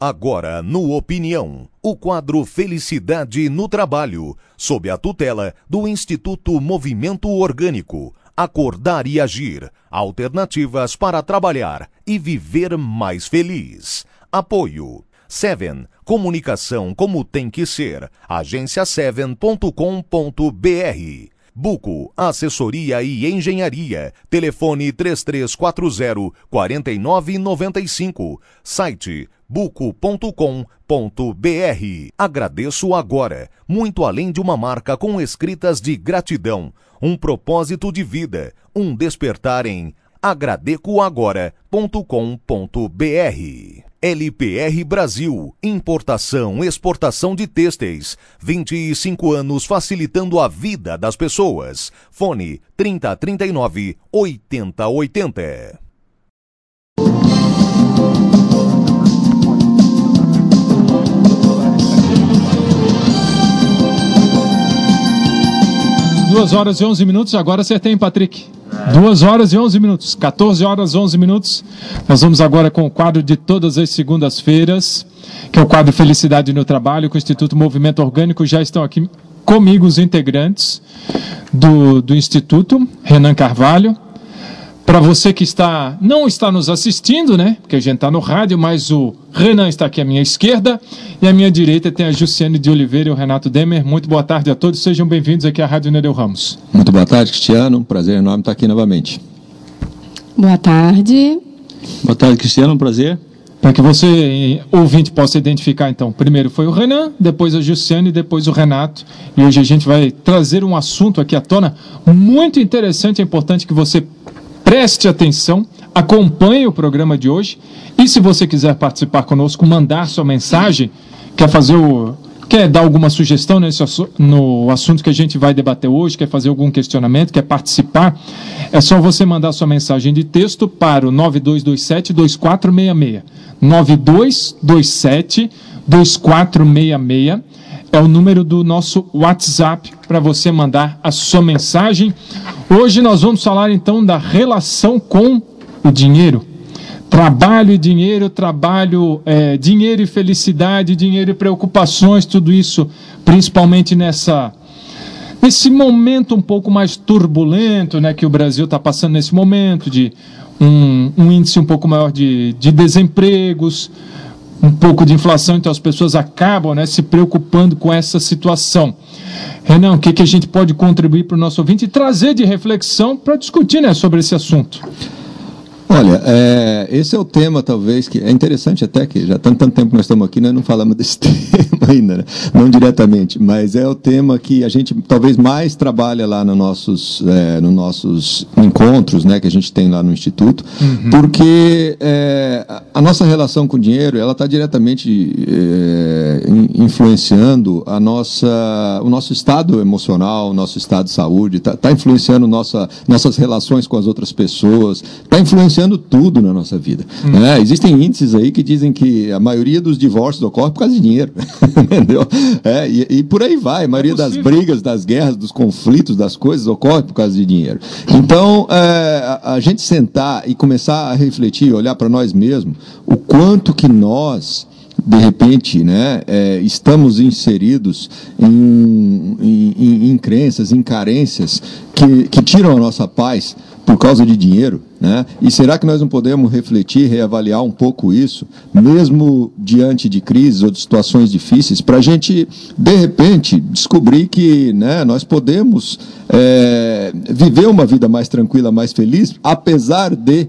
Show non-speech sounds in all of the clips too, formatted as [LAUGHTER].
Agora, no Opinião, o quadro Felicidade no Trabalho, sob a tutela do Instituto Movimento Orgânico. Acordar e agir. Alternativas para trabalhar e viver mais feliz. Apoio. Seven. Comunicação como tem que ser. Agência7.com.br. Buco, assessoria e engenharia. Telefone 3340 4995. Site buco.com.br. Agradeço agora, muito além de uma marca com escritas de gratidão, um propósito de vida, um despertar em agradecoagora.com.br. LPR Brasil, importação, exportação de têxteis, 25 anos facilitando a vida das pessoas. Fone 3039 8080. Duas horas e 11 minutos, agora acertei, hein, Patrick? Duas horas e 11 minutos, 14 horas e 11 minutos. Nós vamos agora com o quadro de todas as segundas-feiras, que é o quadro Felicidade no Trabalho, com o Instituto Movimento Orgânico. Já estão aqui comigo os integrantes do, do Instituto, Renan Carvalho, para você que está não está nos assistindo, né? Porque a gente está no rádio, mas o Renan está aqui à minha esquerda e à minha direita tem a Jussiane de Oliveira e o Renato Demer. Muito boa tarde a todos, sejam bem-vindos aqui à Rádio Nereu Ramos. Muito boa tarde, Cristiano. prazer enorme estar aqui novamente. Boa tarde. Boa tarde, Cristiano. Um prazer. Para que você, ouvinte, possa identificar, então, primeiro foi o Renan, depois a Jussiane, depois o Renato. E hoje a gente vai trazer um assunto aqui à tona muito interessante, é importante que você Preste atenção, acompanhe o programa de hoje e se você quiser participar conosco, mandar sua mensagem, quer fazer o quer dar alguma sugestão nesse, no assunto que a gente vai debater hoje, quer fazer algum questionamento, quer participar, é só você mandar sua mensagem de texto para o 9227 2466. 9227 2466 é o número do nosso WhatsApp para você mandar a sua mensagem. Hoje nós vamos falar então da relação com o dinheiro. Trabalho e dinheiro, trabalho, é, dinheiro e felicidade, dinheiro e preocupações, tudo isso, principalmente nessa nesse momento um pouco mais turbulento, né, que o Brasil está passando nesse momento de um, um índice um pouco maior de, de desempregos, um pouco de inflação, então as pessoas acabam né, se preocupando com essa situação. Renan, o que, que a gente pode contribuir para o nosso ouvinte e trazer de reflexão para discutir né, sobre esse assunto? Olha, é, esse é o tema, talvez, que é interessante até que já tanto, tanto tempo que nós estamos aqui, nós não falamos desse [LAUGHS] tema ainda, né? não diretamente, mas é o tema que a gente talvez mais trabalha lá nos nossos, é, nos nossos encontros né, que a gente tem lá no Instituto, uhum. porque é, a nossa relação com o dinheiro ela está diretamente é, influenciando a nossa, o nosso estado emocional, o nosso estado de saúde, está tá influenciando nossa, nossas relações com as outras pessoas, está influenciando influenciando tudo na nossa vida. Hum. É, existem índices aí que dizem que a maioria dos divórcios ocorre por causa de dinheiro. [LAUGHS] Entendeu? É, e, e, por aí vai. A maioria é das brigas, das guerras, dos conflitos, das coisas ocorre por causa de dinheiro. Então, é, a, a gente sentar e começar a refletir, olhar para nós mesmos, o quanto que nós de repente, né, é, estamos inseridos em, em, em, em, crenças, em carências que, que tiram a nossa paz por causa de dinheiro, né? E será que nós não podemos refletir, reavaliar um pouco isso, mesmo diante de crises ou de situações difíceis, para a gente, de repente, descobrir que né, nós podemos é, viver uma vida mais tranquila, mais feliz, apesar de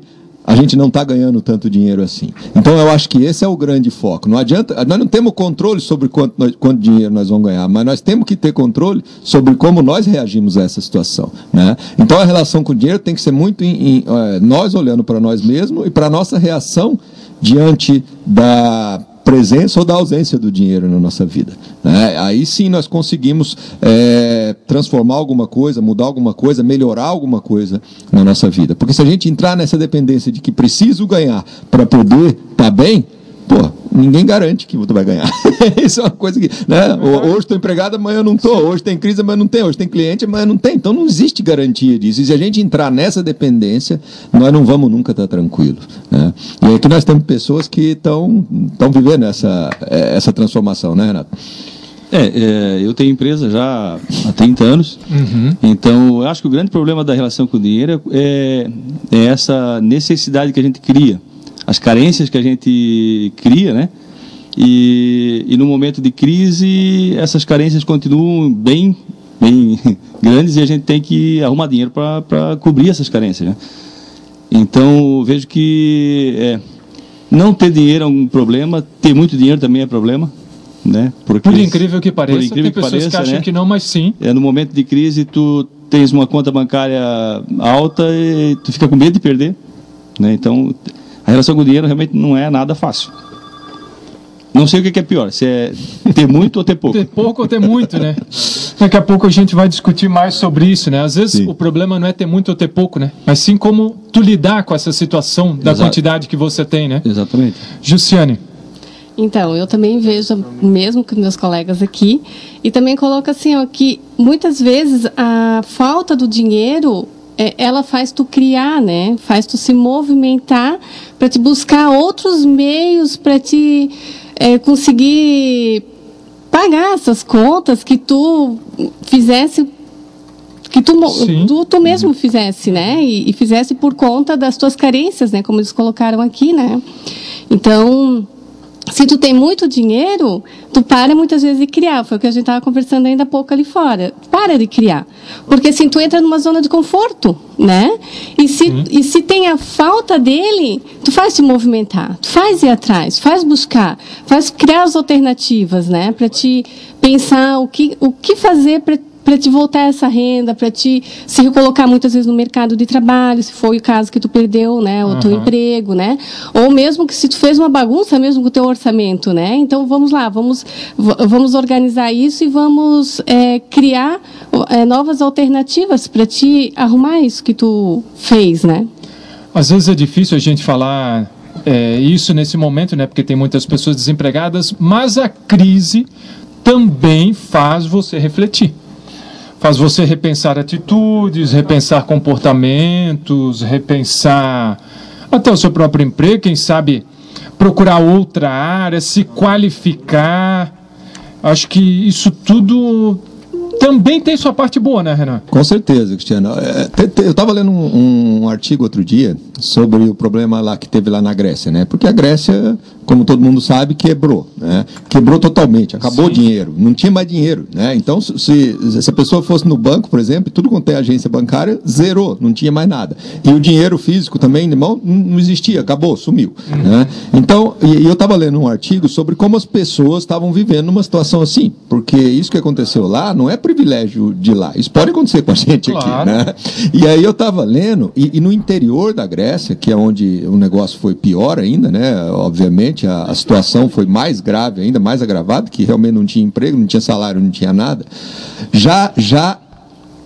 a gente não está ganhando tanto dinheiro assim. Então eu acho que esse é o grande foco. Não adianta, nós não temos controle sobre quanto, nós, quanto dinheiro nós vamos ganhar, mas nós temos que ter controle sobre como nós reagimos a essa situação. Né? Então a relação com o dinheiro tem que ser muito em, em, é, nós olhando para nós mesmos e para a nossa reação diante da presença ou da ausência do dinheiro na nossa vida. Né? Aí sim nós conseguimos é, transformar alguma coisa, mudar alguma coisa, melhorar alguma coisa na nossa vida. Porque se a gente entrar nessa dependência de que preciso ganhar para poder estar tá bem, pô, ninguém garante que tu vai ganhar. [LAUGHS] Isso é uma coisa que. Né? Hoje estou empregado, amanhã não estou. Hoje tem crise, amanhã não tem. Hoje tem cliente, amanhã não tem. Então não existe garantia disso. E se a gente entrar nessa dependência, nós não vamos nunca estar tranquilos. Né? E aqui nós temos pessoas que estão vivendo essa, eh, essa transformação, né, Renato? É, é, eu tenho empresa já há 30 anos, uhum. então eu acho que o grande problema da relação com o dinheiro é, é essa necessidade que a gente cria, as carências que a gente cria, né? E, e no momento de crise, essas carências continuam bem, bem [LAUGHS] grandes e a gente tem que arrumar dinheiro para cobrir essas carências, né? Então, vejo que é, não ter dinheiro é um problema, ter muito dinheiro também é problema né? Porque, por incrível que pareça, incrível tem que pessoas pareça, que acham né? que não, mas sim. É, no momento de crise, tu tens uma conta bancária alta e tu fica com medo de perder. Né? Então, a relação com o dinheiro realmente não é nada fácil. Não sei o que é pior, se é ter muito ou ter pouco. Ter pouco ou ter muito, né? Daqui a pouco a gente vai discutir mais sobre isso, né? Às vezes sim. o problema não é ter muito ou ter pouco, né? Mas sim como tu lidar com essa situação da Exato. quantidade que você tem, né? Exatamente. Jussiane. Então, eu também vejo, mesmo com meus colegas aqui, e também coloco assim, ó, que muitas vezes a falta do dinheiro é, ela faz tu criar, né? Faz tu se movimentar para te buscar outros meios para te é, conseguir pagar essas contas que tu fizesse que tu, tu, tu, mesmo fizesse, né? E, e fizesse por conta das tuas carências, né? Como eles colocaram aqui, né? Então se tu tem muito dinheiro, tu para muitas vezes de criar. Foi o que a gente estava conversando ainda há pouco ali fora. Para de criar. Porque assim, tu entra numa zona de conforto, né? E se, e se tem a falta dele, tu faz se movimentar, tu faz ir atrás, faz buscar, faz criar as alternativas, né? Para te pensar o que, o que fazer para para te voltar essa renda, para te se recolocar muitas vezes no mercado de trabalho, se foi o caso que tu perdeu, né, o uhum. teu emprego, né? Ou mesmo que se tu fez uma bagunça mesmo com o teu orçamento, né? Então vamos lá, vamos vamos organizar isso e vamos é, criar é, novas alternativas para te arrumar isso que tu fez, né? Às vezes é difícil a gente falar é, isso nesse momento, né? Porque tem muitas pessoas desempregadas, mas a crise também faz você refletir faz você repensar atitudes, repensar comportamentos, repensar até o seu próprio emprego, quem sabe procurar outra área, se qualificar. Acho que isso tudo também tem sua parte boa, né, Renan? Com certeza, Cristiano. É, eu estava lendo um, um, artigo outro dia sobre o problema lá que teve lá na Grécia, né? Porque a Grécia, como todo mundo sabe, quebrou, né? Quebrou totalmente, acabou Sim. o dinheiro, não tinha mais dinheiro, né? Então, se, se a pessoa fosse no banco, por exemplo, tudo quanto é agência bancária, zerou, não tinha mais nada. E o dinheiro físico também, irmão, não existia, acabou, sumiu, uhum. né? Então, e, e eu estava lendo um artigo sobre como as pessoas estavam vivendo numa situação assim, porque isso que aconteceu lá não é privilégio de lá. Isso pode acontecer com a [LAUGHS] gente claro. aqui, né? E aí eu estava lendo, e, e, no interior da Grécia, que é onde o negócio foi pior ainda, né? Obviamente, a, a situação foi mais grave ainda, mais agravada, que realmente não tinha emprego, não tinha salário, não tinha nada. Já, já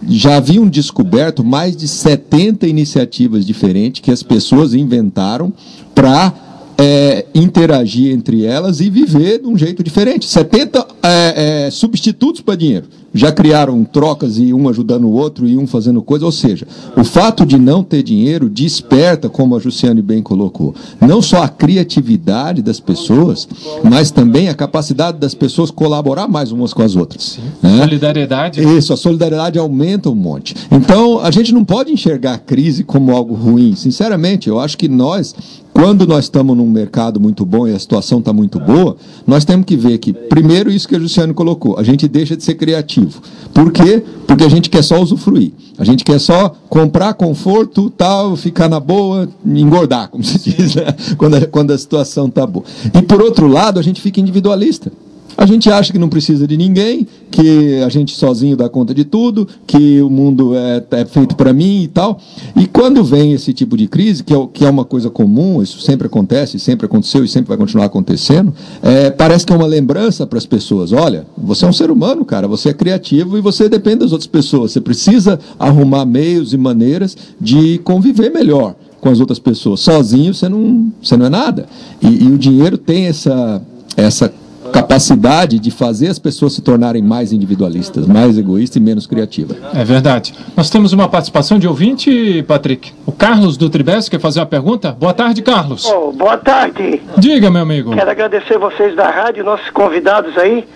já haviam descoberto mais de 70 iniciativas diferentes que as pessoas inventaram para é, interagir entre elas e viver de um jeito diferente. 70 é, é, substitutos para dinheiro. Já criaram trocas e um ajudando o outro e um fazendo coisa. Ou seja, o fato de não ter dinheiro desperta, como a Jussiane bem colocou, não só a criatividade das pessoas, mas também a capacidade das pessoas colaborar mais umas com as outras. Né? Solidariedade. Isso, a solidariedade aumenta um monte. Então, a gente não pode enxergar a crise como algo ruim. Sinceramente, eu acho que nós quando nós estamos num mercado muito bom e a situação está muito boa, nós temos que ver que, primeiro, isso que a Luciano colocou, a gente deixa de ser criativo. Por quê? Porque a gente quer só usufruir. A gente quer só comprar conforto, tal, ficar na boa, engordar, como se [LAUGHS] diz, né? quando, a, quando a situação está boa. E, por outro lado, a gente fica individualista. A gente acha que não precisa de ninguém, que a gente sozinho dá conta de tudo, que o mundo é, é feito para mim e tal. E quando vem esse tipo de crise, que é, que é uma coisa comum, isso sempre acontece, sempre aconteceu e sempre vai continuar acontecendo, é, parece que é uma lembrança para as pessoas. Olha, você é um ser humano, cara, você é criativo e você depende das outras pessoas. Você precisa arrumar meios e maneiras de conviver melhor com as outras pessoas. Sozinho você não, você não é nada. E, e o dinheiro tem essa, essa capacidade de fazer as pessoas se tornarem mais individualistas, mais egoístas e menos criativas. É verdade. Nós temos uma participação de ouvinte, Patrick. O Carlos do Tribes quer fazer uma pergunta? Boa tarde, Carlos. Oh, boa tarde. Diga, meu amigo. Quero agradecer vocês da rádio, nossos convidados aí,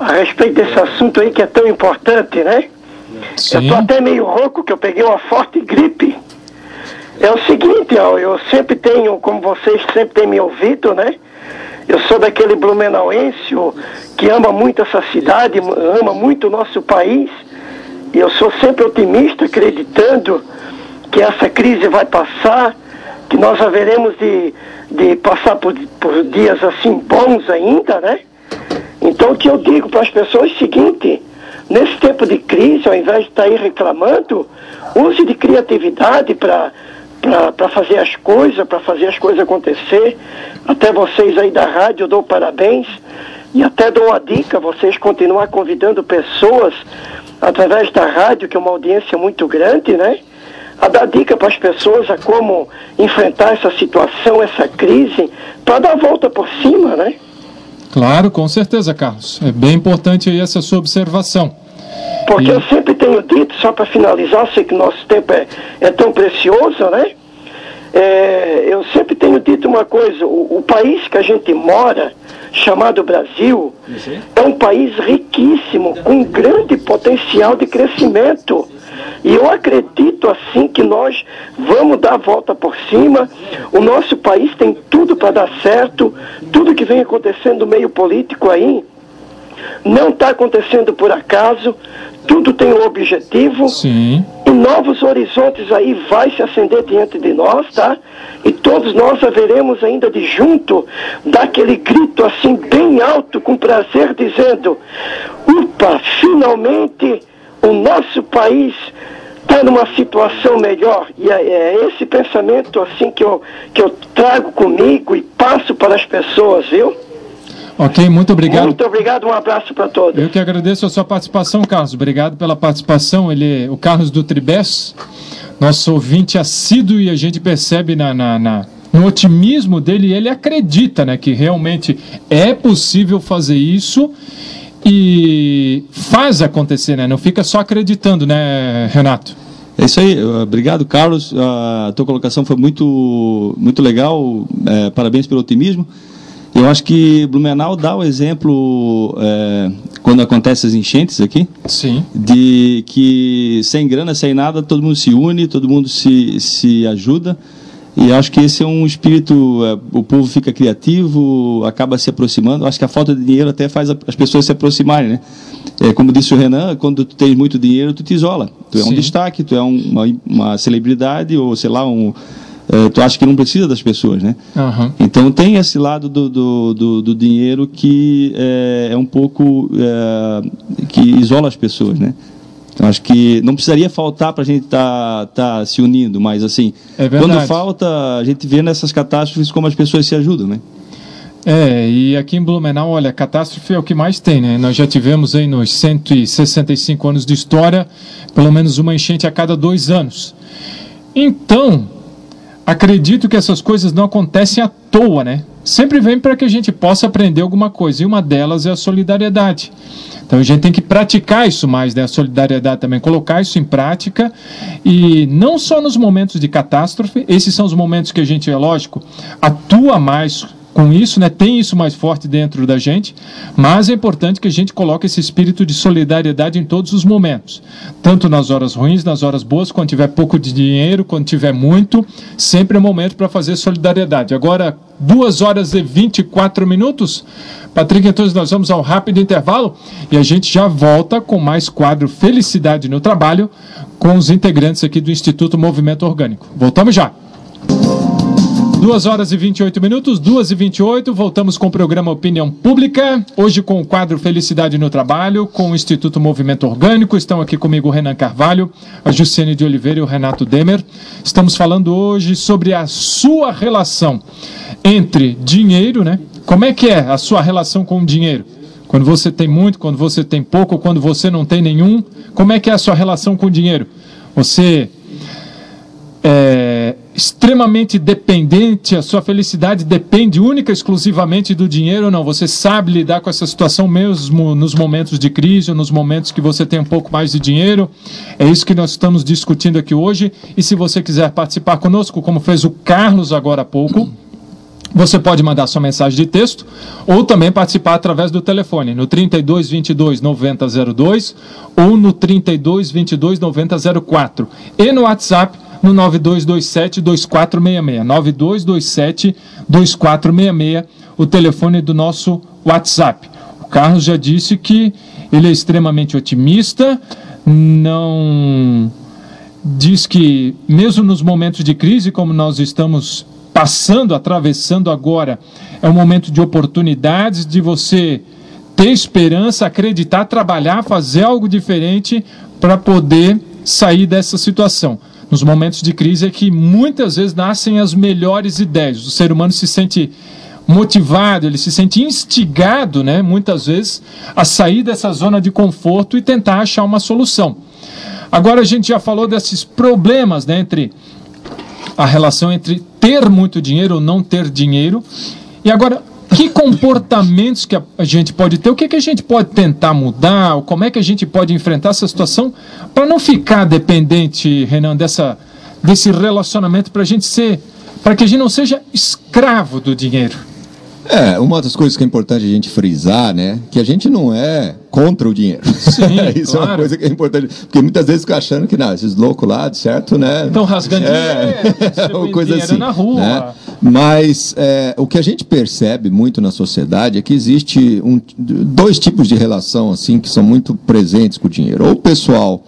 a respeito desse assunto aí que é tão importante, né? Sim. Eu tô até meio rouco, que eu peguei uma forte gripe. É o seguinte, ó, eu sempre tenho, como vocês sempre têm me ouvido, né? Eu sou daquele blumenauense que ama muito essa cidade, ama muito o nosso país. E eu sou sempre otimista, acreditando que essa crise vai passar, que nós haveremos de, de passar por, por dias assim bons ainda, né? Então o que eu digo para as pessoas é o seguinte, nesse tempo de crise, ao invés de estar aí reclamando, use de criatividade para para fazer as coisas, para fazer as coisas acontecer. Até vocês aí da rádio eu dou parabéns e até dou uma dica, vocês continuar convidando pessoas através da rádio, que é uma audiência muito grande, né? A dar dica para as pessoas a como enfrentar essa situação, essa crise, para dar a volta por cima, né? Claro, com certeza, Carlos. É bem importante aí essa sua observação. Porque eu sempre tenho dito, só para finalizar, sei que nosso tempo é, é tão precioso, né? É, eu sempre tenho dito uma coisa, o, o, país que a gente mora, chamado Brasil, é um país riquíssimo, com grande potencial de crescimento. E eu acredito assim que nós vamos dar a volta por cima. O nosso país tem tudo para dar certo. Tudo que vem acontecendo no meio político aí não está acontecendo por acaso tudo tem um objetivo. Sim. Novos horizontes aí vai se acender diante de nós, tá? E todos nós haveremos ainda de junto dar aquele grito assim bem alto, com prazer, dizendo: Upa, finalmente o nosso país está numa situação melhor. E é, é, esse pensamento assim que eu, que eu trago comigo e passo para as pessoas, viu? Ok, muito obrigado. Muito obrigado, um abraço para todos. Eu que agradeço a sua participação, Carlos. Obrigado pela participação. Ele, o Carlos do Tribes, nosso ouvinte assíduo, e a gente percebe na, na, na no otimismo dele, ele acredita né, que realmente é possível fazer isso e faz acontecer, né? Não fica só acreditando, né, Renato? É isso aí, obrigado Carlos, a tua colocação foi muito, muito legal, é, parabéns pelo otimismo. Eu acho que Blumenau dá o exemplo é, quando acontecem as enchentes aqui. Sim. De que sem grana, sem nada, todo mundo se une, todo mundo se, se ajuda. E acho que esse é um espírito, é, o povo fica criativo, acaba se aproximando. Acho que a falta de dinheiro até faz as pessoas se aproximarem, né? É, como disse o Renan, quando tu tens muito dinheiro, tu te isola. Tu é Sim. um destaque, tu é um, uma, uma celebridade ou, sei lá, um, é, tu acha que não precisa das pessoas, né? Uhum. Então tem esse lado do, do, do, do dinheiro que é, é um pouco é, que isola as pessoas, né? Então, acho que não precisaria faltar para a gente estar tá, tá se unindo, mas assim, é quando falta, a gente vê nessas catástrofes como as pessoas se ajudam, né? É, e aqui em Blumenau, olha, catástrofe é o que mais tem, né? Nós já tivemos aí nos 165 anos de história, pelo menos uma enchente a cada dois anos. Então, acredito que essas coisas não acontecem à toa, né? Sempre vem para que a gente possa aprender alguma coisa, e uma delas é a solidariedade. Então a gente tem que praticar isso mais, né? A solidariedade também, colocar isso em prática e não só nos momentos de catástrofe, esses são os momentos que a gente, é lógico, atua mais com isso, né, tem isso mais forte dentro da gente, mas é importante que a gente coloque esse espírito de solidariedade em todos os momentos, tanto nas horas ruins, nas horas boas, quando tiver pouco de dinheiro, quando tiver muito, sempre é momento para fazer solidariedade. Agora, duas horas e 24 minutos. Patrick, então nós vamos ao rápido intervalo e a gente já volta com mais quadro Felicidade no Trabalho com os integrantes aqui do Instituto Movimento Orgânico. Voltamos já. 2 horas e 28 minutos, 2 e 28, voltamos com o programa Opinião Pública. Hoje com o quadro Felicidade no Trabalho, com o Instituto Movimento Orgânico. Estão aqui comigo o Renan Carvalho, a Jussiane de Oliveira e o Renato Demer. Estamos falando hoje sobre a sua relação entre dinheiro, né? Como é que é a sua relação com o dinheiro? Quando você tem muito, quando você tem pouco, quando você não tem nenhum, como é que é a sua relação com o dinheiro? Você é, extremamente dependente, a sua felicidade depende única e exclusivamente do dinheiro ou não? Você sabe lidar com essa situação mesmo nos momentos de crise ou nos momentos que você tem um pouco mais de dinheiro? É isso que nós estamos discutindo aqui hoje. E se você quiser participar conosco, como fez o Carlos agora há pouco, você pode mandar sua mensagem de texto ou também participar através do telefone no 32 22 9002 ou no 32 22 9004 e no WhatsApp no 9227 2466 9227 2466 o telefone do nosso WhatsApp. O Carlos já disse que ele é extremamente otimista, não diz que mesmo nos momentos de crise como nós estamos passando, atravessando agora, é um momento de oportunidades, de você ter esperança, acreditar, trabalhar, fazer algo diferente para poder sair dessa situação. Nos momentos de crise é que muitas vezes nascem as melhores ideias. O ser humano se sente motivado, ele se sente instigado, né, muitas vezes, a sair dessa zona de conforto e tentar achar uma solução. Agora a gente já falou desses problemas né, entre a relação entre ter muito dinheiro ou não ter dinheiro. E agora, que comportamentos que a gente pode ter? O que, que a gente pode tentar mudar? Como é que a gente pode enfrentar essa situação para não ficar dependente, Renan, dessa, desse relacionamento, para a gente ser, para que a gente não seja escravo do dinheiro? É, uma das coisas que é importante a gente frisar, né, que a gente não é contra o dinheiro. Sim, [LAUGHS] Isso claro. é uma coisa que é importante, porque muitas vezes fica achando que, não, esses loucos lá, de certo, né? Estão rasgando é, dinheiro, [LAUGHS] uma coisa dinheiro assim, na rua. né? Mas é, o que a gente percebe muito na sociedade é que existe um, dois tipos de relação assim que são muito presentes com o dinheiro. Ou o pessoal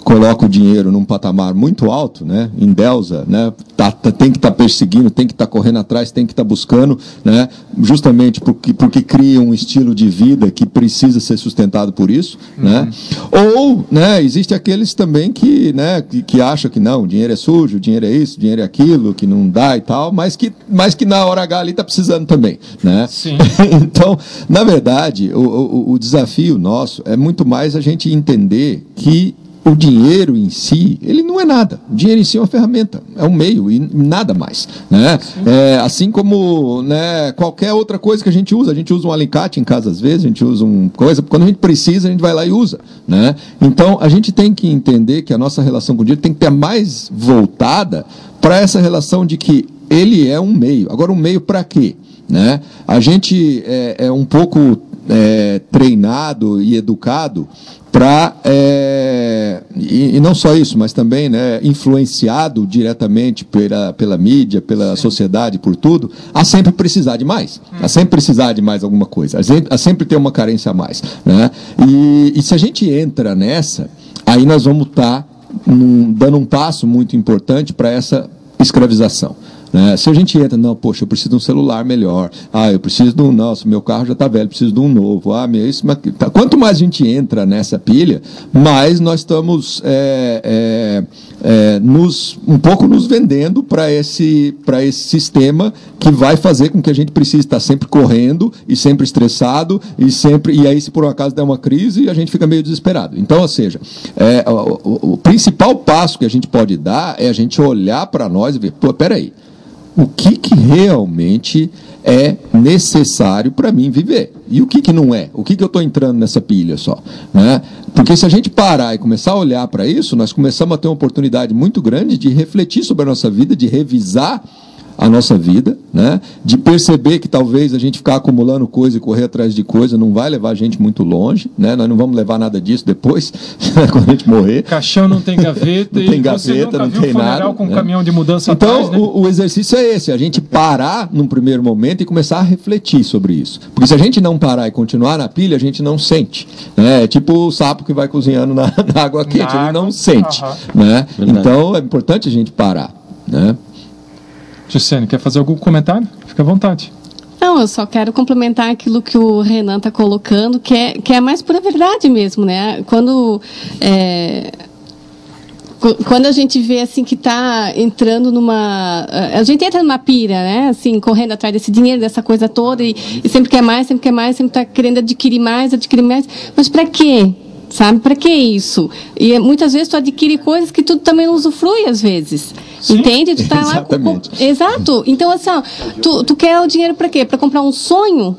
coloca o dinheiro num patamar muito alto, né, em Delza, né, tá, tá, tem que estar tá perseguindo, tem que estar tá correndo atrás, tem que estar tá buscando, né, justamente porque, porque cria um estilo de vida que precisa ser sustentado por isso, uhum. né, ou, né, existe aqueles também que, né, que, que acham que não, o dinheiro é sujo, o dinheiro é isso, o dinheiro é aquilo, que não dá e tal, mas que, mas que na hora H ali está precisando também, né. Sim. [LAUGHS] então, na verdade, o, o, o desafio nosso é muito mais a gente entender que o dinheiro em si, ele não é nada. O dinheiro em si é uma ferramenta, é um meio e nada mais. Né? É, assim como né, qualquer outra coisa que a gente usa. A gente usa um alicate em casa às vezes, a gente usa uma coisa, quando a gente precisa, a gente vai lá e usa. Né? Então, a gente tem que entender que a nossa relação com o dinheiro tem que ter mais voltada para essa relação de que ele é um meio. Agora, um meio para quê? Né? A gente é, é um pouco é, treinado e educado para é, e, e, não só isso, mas também né, influenciado diretamente pela, pela mídia, pela Sim. sociedade, por tudo, a sempre precisar de mais, hum. a sempre precisar de mais alguma coisa, a sempre, a sempre ter uma carência a mais, né? E, e se a gente entra nessa, aí nós vamos estar tá dando um passo muito importante para essa escravização. Né? Se a gente entra, não, poxa, eu preciso de um celular melhor. Ah, eu preciso de um, nossa, meu carro já está velho, preciso de um novo. Ah, meu, isso, mas, tá. Quanto mais a gente entra nessa pilha, mais nós estamos é, é, é, nos, um pouco nos vendendo para esse, esse sistema que vai fazer com que a gente precise estar sempre correndo e sempre estressado e sempre e aí se por um acaso der uma crise a gente fica meio desesperado. Então, ou seja, é, o, o, o principal passo que a gente pode dar é a gente olhar para nós e ver, pô, peraí, o que, que realmente é necessário para mim viver. E o que, que não é? O que, que eu estou entrando nessa pilha só? Né? Porque se a gente parar e começar a olhar para isso, nós começamos a ter uma oportunidade muito grande de refletir sobre a nossa vida, de revisar a nossa vida, né? de perceber que talvez a gente ficar acumulando coisa e correr atrás de coisa não vai levar a gente muito longe, né? nós não vamos levar nada disso depois, [LAUGHS] quando a gente morrer. Caixão não tem gaveta, [LAUGHS] não tem gaveta, não tem nada. com né? caminhão de mudança Então, atrás, né? o, o, exercício é esse, a gente parar num primeiro momento e começar a refletir sobre isso. Porque se a gente não parar e continuar na pilha, a gente não sente. Né? É tipo o sapo que vai cozinhando na, [LAUGHS] na água quente, na ele água. não sente. Né? Então, é importante a gente parar. Né? Gisene, quer fazer algum comentário? Fica à vontade. Não, eu só quero complementar aquilo que o Renan está colocando, que é, que é mais pura verdade mesmo, né? Quando. É, quando a gente vê assim que está entrando numa a gente entra numa pira né assim correndo atrás desse dinheiro dessa coisa toda e, e sempre quer mais sempre quer mais sempre está querendo adquirir mais adquirir mais mas para quê sabe para que isso e muitas vezes tu adquire coisas que tu também usufrui às vezes Sim. Entende? Tu tá lá com, com, Exato. Então, assim, ó, tu, tu quer o dinheiro para quê? Para comprar um sonho?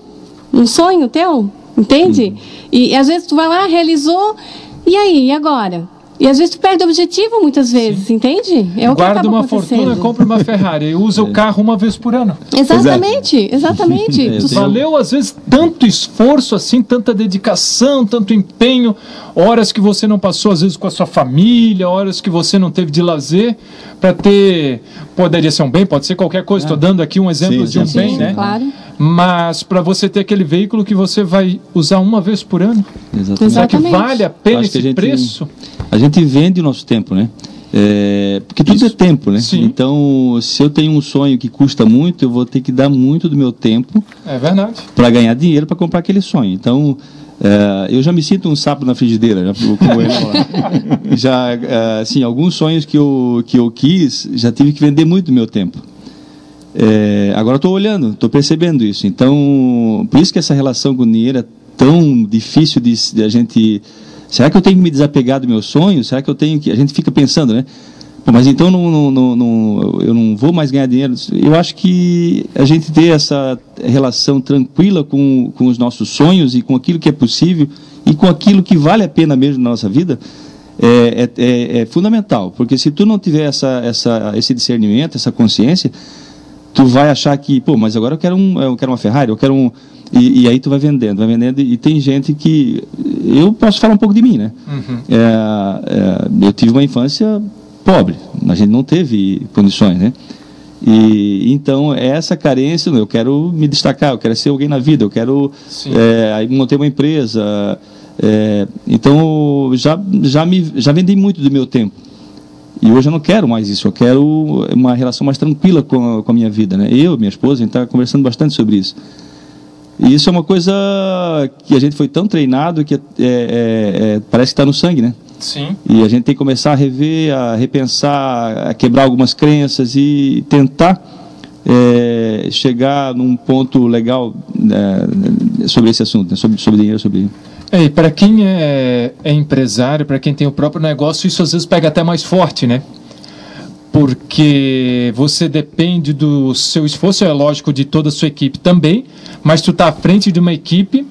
Um sonho teu? Entende? Uhum. E, e às vezes tu vai lá, realizou, e aí, e agora? E às vezes tu perde o objetivo muitas vezes, Sim. entende? É o Guarda uma fortuna, compra uma Ferrari e usa é. o carro uma vez por ano. [LAUGHS] Exatamente, exatamente. [LAUGHS] É, Valeu às vezes tanto esforço assim, tanta dedicação, tanto empenho, horas que você não passou às vezes com a sua família, horas que você não teve de lazer para ter, poderia ser um bem, pode ser qualquer coisa. Estou é. dando aqui um exemplo sim, de um sim, bem, sim, né? Claro. Mas para você ter aquele veículo que você vai usar uma vez por ano. Exatamente. Será que vale a pena esse a gente, preço? A gente vende o nosso tempo, né? É, porque tudo Isso. é tempo, né? Sim. Então, se eu tenho um sonho que custa muito, eu vou ter que dar muito do meu tempo. É verdade. Para ganhar dinheiro para comprar aquele sonho. Então, é, eu já me sinto um sapo na frigideira, já, como ele [LAUGHS] já, é, assim, alguns sonhos que eu que eu quis, já tive que vender muito do meu tempo. É, agora estou olhando, estou percebendo isso. Então, por isso que essa relação com o dinheiro é tão difícil de, de, a gente. Será que eu tenho que me desapegar do meu sonho? Será que eu tenho que. A gente fica pensando, né? Mas então não, não, não, eu não vou mais ganhar dinheiro. Eu acho que a gente ter essa relação tranquila com, com os nossos sonhos e com aquilo que é possível e com aquilo que vale a pena mesmo na nossa vida é, é, é, é fundamental. Porque se tu não tiver essa, essa, esse discernimento, essa consciência, tu vai achar que, pô, mas agora eu quero, um, eu quero uma Ferrari, eu quero um. E, e aí tu vai vendendo, vai vendendo, e, tem gente que. Eu posso falar um pouco de mim, né? Uhum. É, é, eu tive uma infância pobre, a gente não teve condições, né? E então essa carência, eu quero me destacar, eu quero ser alguém na vida, eu quero é, aí montei uma empresa, é, então já já me já vendi muito do meu tempo e hoje eu não quero mais isso, eu quero uma relação mais tranquila com a, com a minha vida. Né? Eu, minha esposa, a gente está conversando bastante sobre isso. E isso é uma coisa que a gente foi tão treinado que é, é, é, parece que está no sangue, né? Sim. E a gente tem que começar a rever, a repensar, a quebrar algumas crenças e tentar é, chegar num ponto legal né, sobre esse assunto, né? sobre, sobre dinheiro, sobre é, e para quem é, é empresário, para quem tem o próprio negócio, isso às vezes pega até mais forte, né? Porque você depende do seu esforço, é lógico, de toda a sua equipe também, mas tu está à frente de uma equipe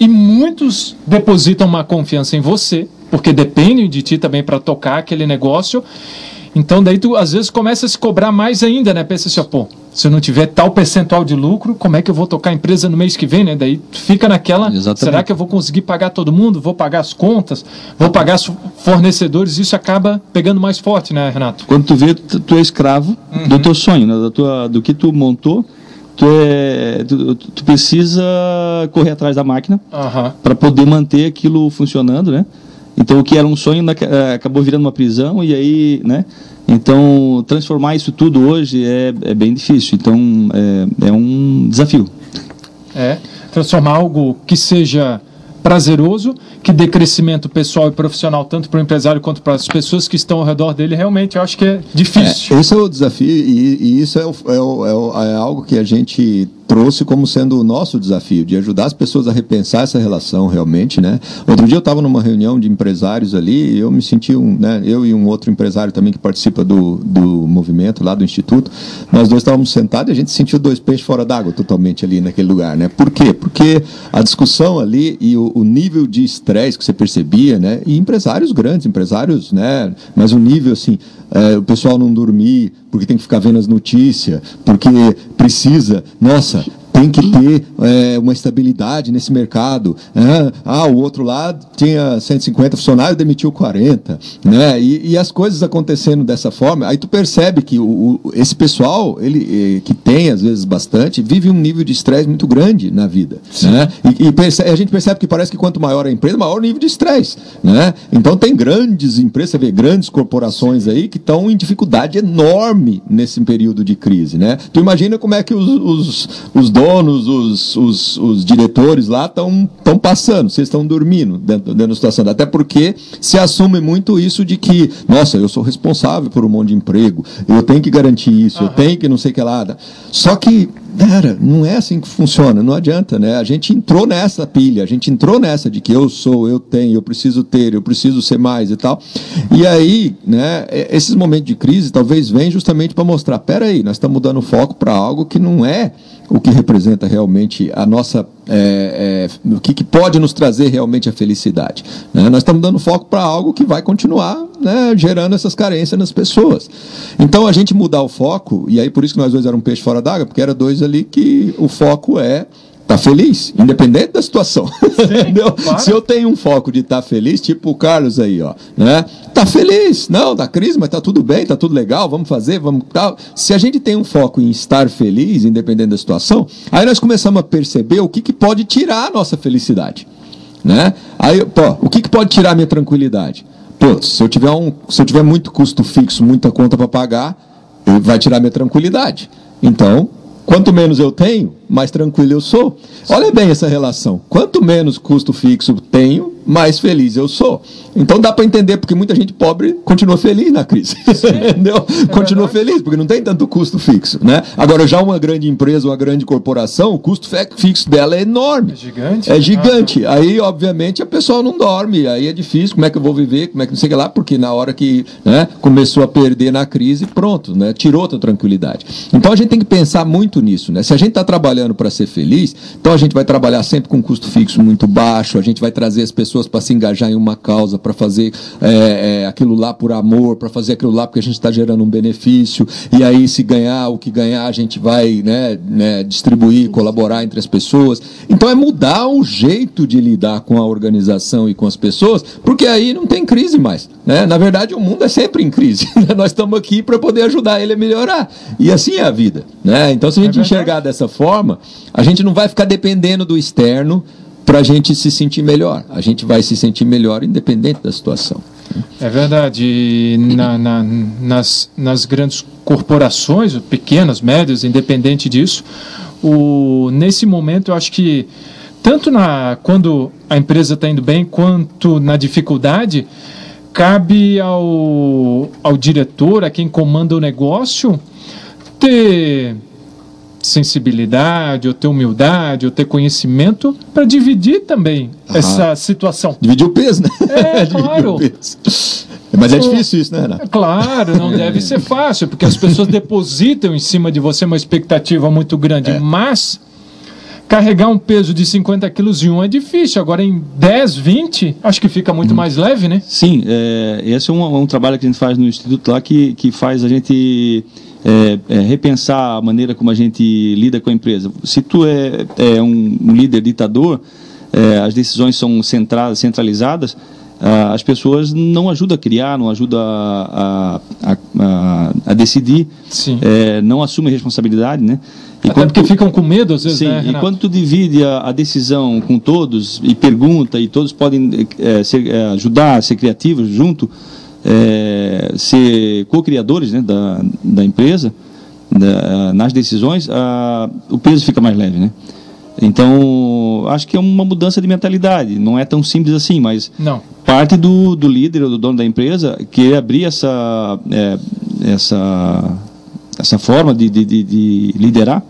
e muitos depositam uma confiança em você, porque dependem de ti também para tocar aquele negócio. Então daí tu às vezes começa a se cobrar mais ainda, né? Pensa assim, pô, se eu não tiver tal percentual de lucro, como é que eu vou tocar a empresa no mês que vem, né? Daí fica naquela, Exatamente. será que eu vou conseguir pagar todo mundo? Vou pagar as contas? Vou pagar os fornecedores? Isso acaba pegando mais forte, né, Renato? Quando tu vê, tu, tu é escravo uhum. do teu sonho, né? da tua, do que tu montou, tu, é, tu, tu precisa correr atrás da máquina uhum. para poder manter aquilo funcionando, né? Então o que era um sonho eh, acabou virando uma prisão e aí, né? Então transformar isso tudo hoje é, é bem difícil. Então é, é um desafio. É transformar algo que seja prazeroso, que dê crescimento pessoal e profissional tanto para o empresário quanto para as pessoas que estão ao redor dele, realmente eu acho que é difícil. É, esse é o desafio e, e isso é, o, é, o, é, é algo que a gente trouxe como sendo o nosso desafio, de ajudar as pessoas a repensar essa relação realmente, né? Outro dia eu estava numa reunião de empresários ali e eu me senti, um, né, eu e um outro empresário também que participa do, do movimento lá do Instituto, nós dois estávamos sentados e a gente sentiu dois peixes fora d'água totalmente ali naquele lugar, né? Por quê? Porque a discussão ali e o, o nível de estresse que você percebia, né? E empresários grandes, empresários, né? Mas o nível, assim, é, o pessoal não dormir, porque tem que ficar vendo as notícias, porque precisa. Nossa, tem que ter é, uma estabilidade nesse mercado. Né? Ah, o outro lado tinha 150 funcionários, demitiu 40. Né? E, e, as coisas acontecendo dessa forma, aí tu percebe que o, o, esse pessoal, ele, eh, que tem às vezes bastante, vive um nível de estresse muito grande na vida. Né? E, e percebe, a gente percebe que parece que quanto maior a empresa, maior o nível de estresse. Né? Então tem grandes empresas, você vê grandes corporações aí que estão em dificuldade enorme nesse período de crise. Né? Tu imagina como é que os, os, os donos, os, os, os diretores lá estão passando, vocês estão dormindo dentro, dentro da situação. Até porque se assume muito isso de que, nossa, eu sou responsável por um monte de emprego, eu tenho que garantir isso, uhum. eu tenho que não sei o que lá. Só que Cara, não é assim que funciona, não adianta, né? A gente entrou nessa pilha, a gente entrou nessa de que eu sou, eu tenho, eu preciso ter, eu preciso ser mais e tal. E aí, né, esses momentos de crise talvez venham justamente para mostrar, peraí, nós estamos mudando o foco para algo que não é o que representa realmente a nossa é, é, o que, que, pode nos trazer realmente a felicidade. Né? Nós estamos dando foco para algo que vai continuar né, gerando essas carências nas pessoas. Então a gente mudar o foco, e aí por isso que nós dois éramos um peixe fora d'água, porque era dois ali que o foco é tá feliz, independente da situação. Sim. [LAUGHS] Se eu tenho um foco de estar tá feliz, tipo o Carlos aí, ó, né? Tá feliz, não, da crise, mas tá tudo bem, tá tudo legal, vamos fazer, vamos tal. Se a gente tem um foco em estar feliz, independente da situação, aí nós começamos a perceber o que, que pode tirar a nossa felicidade, né? Aí, pô, o que, que pode tirar a minha tranquilidade? Pô, se eu tiver um, se eu tiver muito custo fixo, muita conta para pagar, vai tirar minha tranquilidade. Então, quanto menos eu tenho, mais tranquilo eu sou. Olha bem essa relação. Quanto menos custo fixo tenho, mais feliz eu sou. Então dá para entender porque muita gente pobre continua feliz na crise. [LAUGHS] Entendeu? É continua feliz porque não tem tanto custo fixo, né? Agora já uma grande empresa, uma grande corporação, o custo fixo dela é enorme. É gigante. É gigante. Ah. Aí, obviamente, a pessoa não dorme, aí é difícil, como é que eu vou viver, como é que não sei o que lá, porque na hora que, né, começou a perder na crise, pronto, né? Tirou a tranquilidade. Então a gente tem que pensar muito nisso, né? Se a gente está trabalhando para ser feliz, então a gente vai trabalhar sempre com custo fixo muito baixo, a gente vai trazer as pessoas para se engajar em uma causa, para fazer é, é, aquilo lá por amor, para fazer aquilo lá porque a gente está gerando um benefício, e aí se ganhar o que ganhar, a gente vai né, né, distribuir, colaborar entre as pessoas. Então é mudar o jeito de lidar com a organização e com as pessoas, porque aí não tem crise mais. Né? Na verdade, o mundo é sempre em crise. [LAUGHS] Nós estamos aqui para poder ajudar ele a melhorar. E assim é a vida. Né? Então, se a gente é enxergar dessa forma, a gente não vai ficar dependendo do externo para a gente se sentir melhor. A gente vai se sentir melhor independente da situação. É verdade. Na, na, nas, nas grandes corporações, pequenas, médias, independente disso, o, nesse momento eu acho que tanto na, quando a empresa está indo bem, quanto na dificuldade, cabe ao, ao diretor, a quem comanda o negócio, ter sensibilidade, ou ter humildade, ou ter conhecimento para dividir também ah, essa situação. Dividir o peso, né? É, [LAUGHS] claro. Mas é difícil isso, né, Renato? Claro, não deve ser fácil, porque as pessoas [LAUGHS] depositam em cima de você uma expectativa muito grande, é. mas carregar um peso de 50 quilos em um é difícil. Agora em 10, 20, acho que fica muito hum. mais leve, né? Sim, é, esse é um, um, trabalho que a gente faz no Instituto lá que, que faz a gente é, é, repensar a maneira como a gente lida com a empresa. Se tu é, é um, um líder ditador, é, as decisões são centra, centralizadas, as pessoas não ajudam a criar, não ajudam a, a, a, a decidir, é, não assumem responsabilidade, né? E Até porque tu, ficam com medo, às vezes, sim, né, e quando tu divide a, a, decisão com todos e pergunta, e todos podem é, ser, ajudar a ser criativos junto, é, ser co-criadores né, da, da empresa, da, nas decisões, a, o peso fica mais leve, né? Então, acho que é uma mudança de mentalidade. Não é tão simples assim, mas não. parte do, do líder ou do dono da empresa querer abrir essa, é, essa, essa forma de, de, de, liderar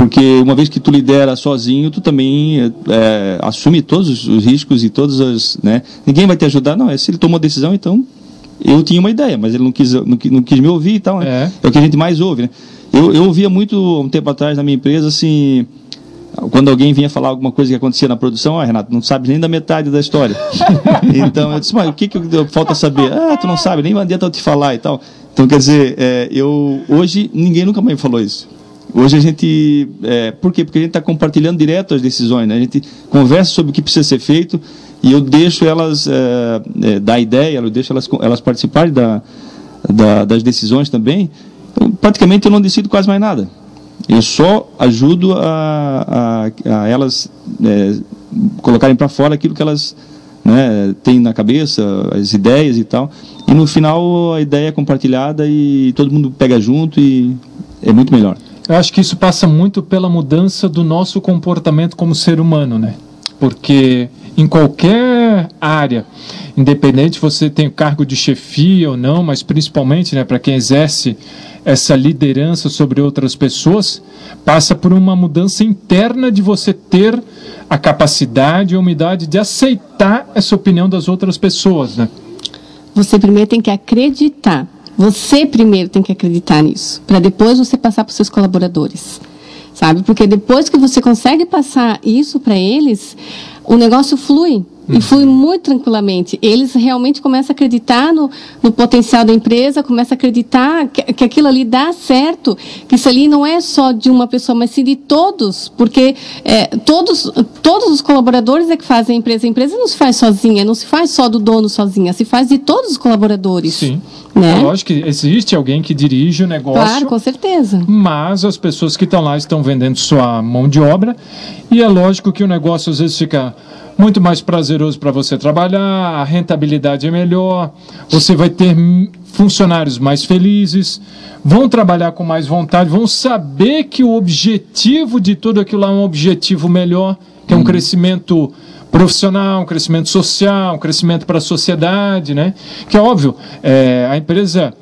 porque uma vez que tu lidera sozinho, tu também é, assume todos os riscos e todas as. Né? Ninguém vai te ajudar, não. É se ele tomou a decisão, então. Eu tinha uma ideia, mas ele não quis, não, não quis me ouvir e tal. Né? É. é o que a gente mais ouve. Né? Eu, eu ouvia muito um tempo atrás na minha empresa assim. Quando alguém vinha falar alguma coisa que acontecia na produção, ah, Renato, não sabe nem da metade da história. [LAUGHS] então eu disse, mas o que, que falta saber? Ah, tu não sabe, nem adianta eu te falar e tal. Então, quer dizer, é, eu hoje ninguém nunca mais falou isso. Hoje a gente. É, por quê? Porque a gente está compartilhando direto as decisões, né? A gente conversa sobre o que precisa ser feito e eu deixo elas é, é, dar ideia, eu deixo elas, elas participarem da, da, das decisões também. Então, praticamente eu não decido quase mais nada. Eu só ajudo a, a, a elas é, colocarem para fora aquilo que elas né, têm na cabeça, as ideias e tal. E no final a ideia é compartilhada e todo mundo pega junto e é muito melhor. Eu acho que isso passa muito pela mudança do nosso comportamento como ser humano, né? Porque em qualquer área, independente você tem cargo de chefia ou não, mas principalmente né, para quem exerce essa liderança sobre outras pessoas, passa por uma mudança interna de você ter a capacidade e a humildade de aceitar essa opinião das outras pessoas. Né? Você primeiro tem que acreditar. Você primeiro tem que acreditar nisso, para depois você passar para os seus colaboradores sabe? Porque depois que você consegue passar isso para eles, o negócio flui. E uhum. flui muito tranquilamente. Eles realmente começam a acreditar no, no potencial da empresa, começam a acreditar que, que, aquilo ali dá certo, que isso ali não é só de uma pessoa, mas sim de todos, porque é, todos, todos os colaboradores é que fazem a empresa. A empresa não se faz sozinha, não se faz só do dono sozinha, se faz de todos os colaboradores. Sim. Né? É lógico que existe alguém que dirige o negócio. Claro, com certeza. Mas as pessoas que estão lá estão vendendo sua mão de obra. E é lógico que o negócio às vezes fica muito mais prazeroso para você trabalhar, a rentabilidade é melhor, você vai ter funcionários mais felizes, vão trabalhar com mais vontade, vão saber que o objetivo de tudo aquilo é um objetivo melhor, que é um hum. crescimento profissional, um crescimento social, um crescimento para a sociedade, né? Que é óbvio, é, a empresa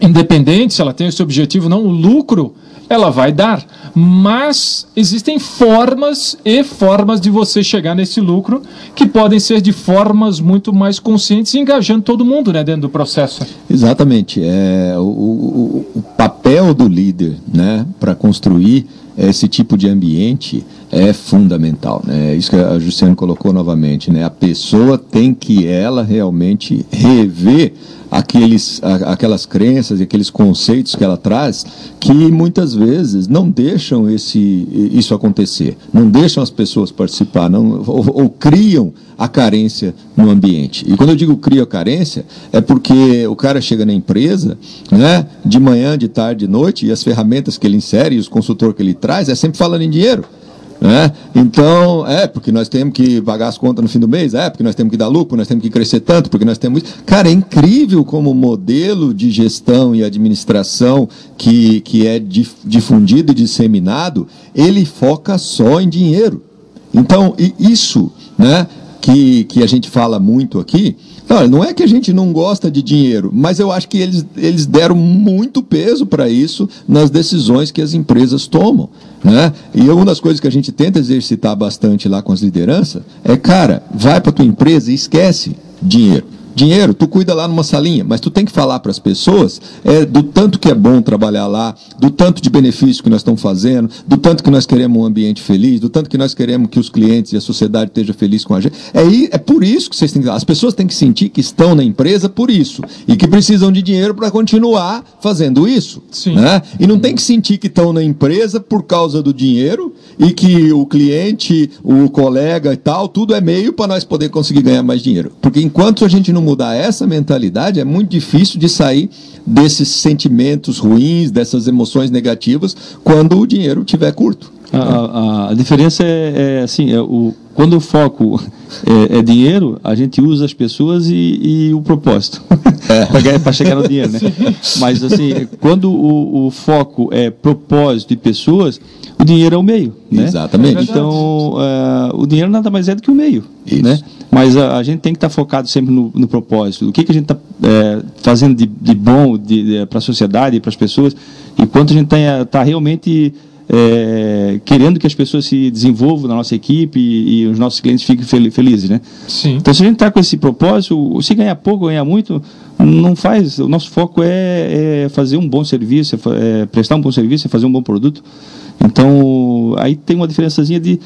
independente, se ela tem esse objetivo, não o lucro, ela vai dar. Mas existem formas e formas de você chegar nesse lucro que podem ser de formas muito mais conscientes e engajando todo mundo né, dentro do processo. Exatamente. É, o, o, o papel do líder né, para construir esse tipo de ambiente é fundamental. Né? É isso que a Justiane colocou novamente. Né? A pessoa tem que ela realmente rever aqueles, aquelas crenças e aqueles conceitos que ela traz que muitas vezes não deixam esse, isso acontecer, não deixam as pessoas participar, não, ou, ou criam a carência no ambiente. E quando eu digo cria a carência, é porque o cara chega na empresa, né, de manhã, de tarde, de noite, e as ferramentas que ele insere, e os consultores que ele traz, é sempre falando em dinheiro. Né? Então, é, porque nós temos que pagar as contas no fim do mês, é, porque nós temos que dar lucro, nós temos que crescer tanto, porque nós temos. Cara, é incrível como o modelo de gestão e administração que, que é difundido e disseminado, ele foca só em dinheiro. Então, isso, né, que, que a gente fala muito aqui, não, é que a gente não gosta de dinheiro, mas eu acho que eles, eles deram muito peso para isso nas decisões que as empresas tomam. Né? E uma das coisas que a gente tenta exercitar bastante lá com as lideranças é, cara, vai para tua empresa e esquece dinheiro. Dinheiro, tu cuida lá numa salinha, mas tu tem que falar para as pessoas é, do tanto que é bom trabalhar lá, do tanto de benefício que nós estamos fazendo, do tanto que nós queremos um ambiente feliz, do tanto que nós queremos que os clientes e a sociedade estejam felizes com a gente. É, é por isso que vocês têm que. As pessoas têm que sentir que estão na empresa por isso e que precisam de dinheiro para continuar fazendo isso. Sim. Né? E não tem que sentir que estão na empresa por causa do dinheiro e que o cliente, o colega e tal, tudo é meio para nós poder conseguir ganhar mais dinheiro. Porque enquanto a gente não mudar essa mentalidade, é muito difícil de sair desses sentimentos ruins, dessas emoções negativas, quando o dinheiro estiver curto. A, a, a, diferença é, é assim, é o, quando o foco é, é, dinheiro, a gente usa as pessoas e, e o propósito é. [LAUGHS] para chegar no dinheiro, né? Mas assim, quando o, o, foco é propósito e pessoas, o dinheiro é o meio, né? Exatamente. Então, uh, o dinheiro nada mais é do que o meio, Isso. né? Mas a, a, gente tem que estar tá focado sempre no, no, propósito. O que, que a gente está é, fazendo de, de bom para a sociedade e para as pessoas, e quanto a gente está tá realmente é, querendo que as pessoas se desenvolvam na nossa equipe e, e os nossos clientes fiquem felizes, né? Sim. Então, se a gente está com esse propósito, se ganhar pouco, ganhar muito, não faz. O nosso foco é, é fazer um bom serviço, é, é prestar um bom serviço, é fazer um bom produto. Então, aí tem uma diferençazinha de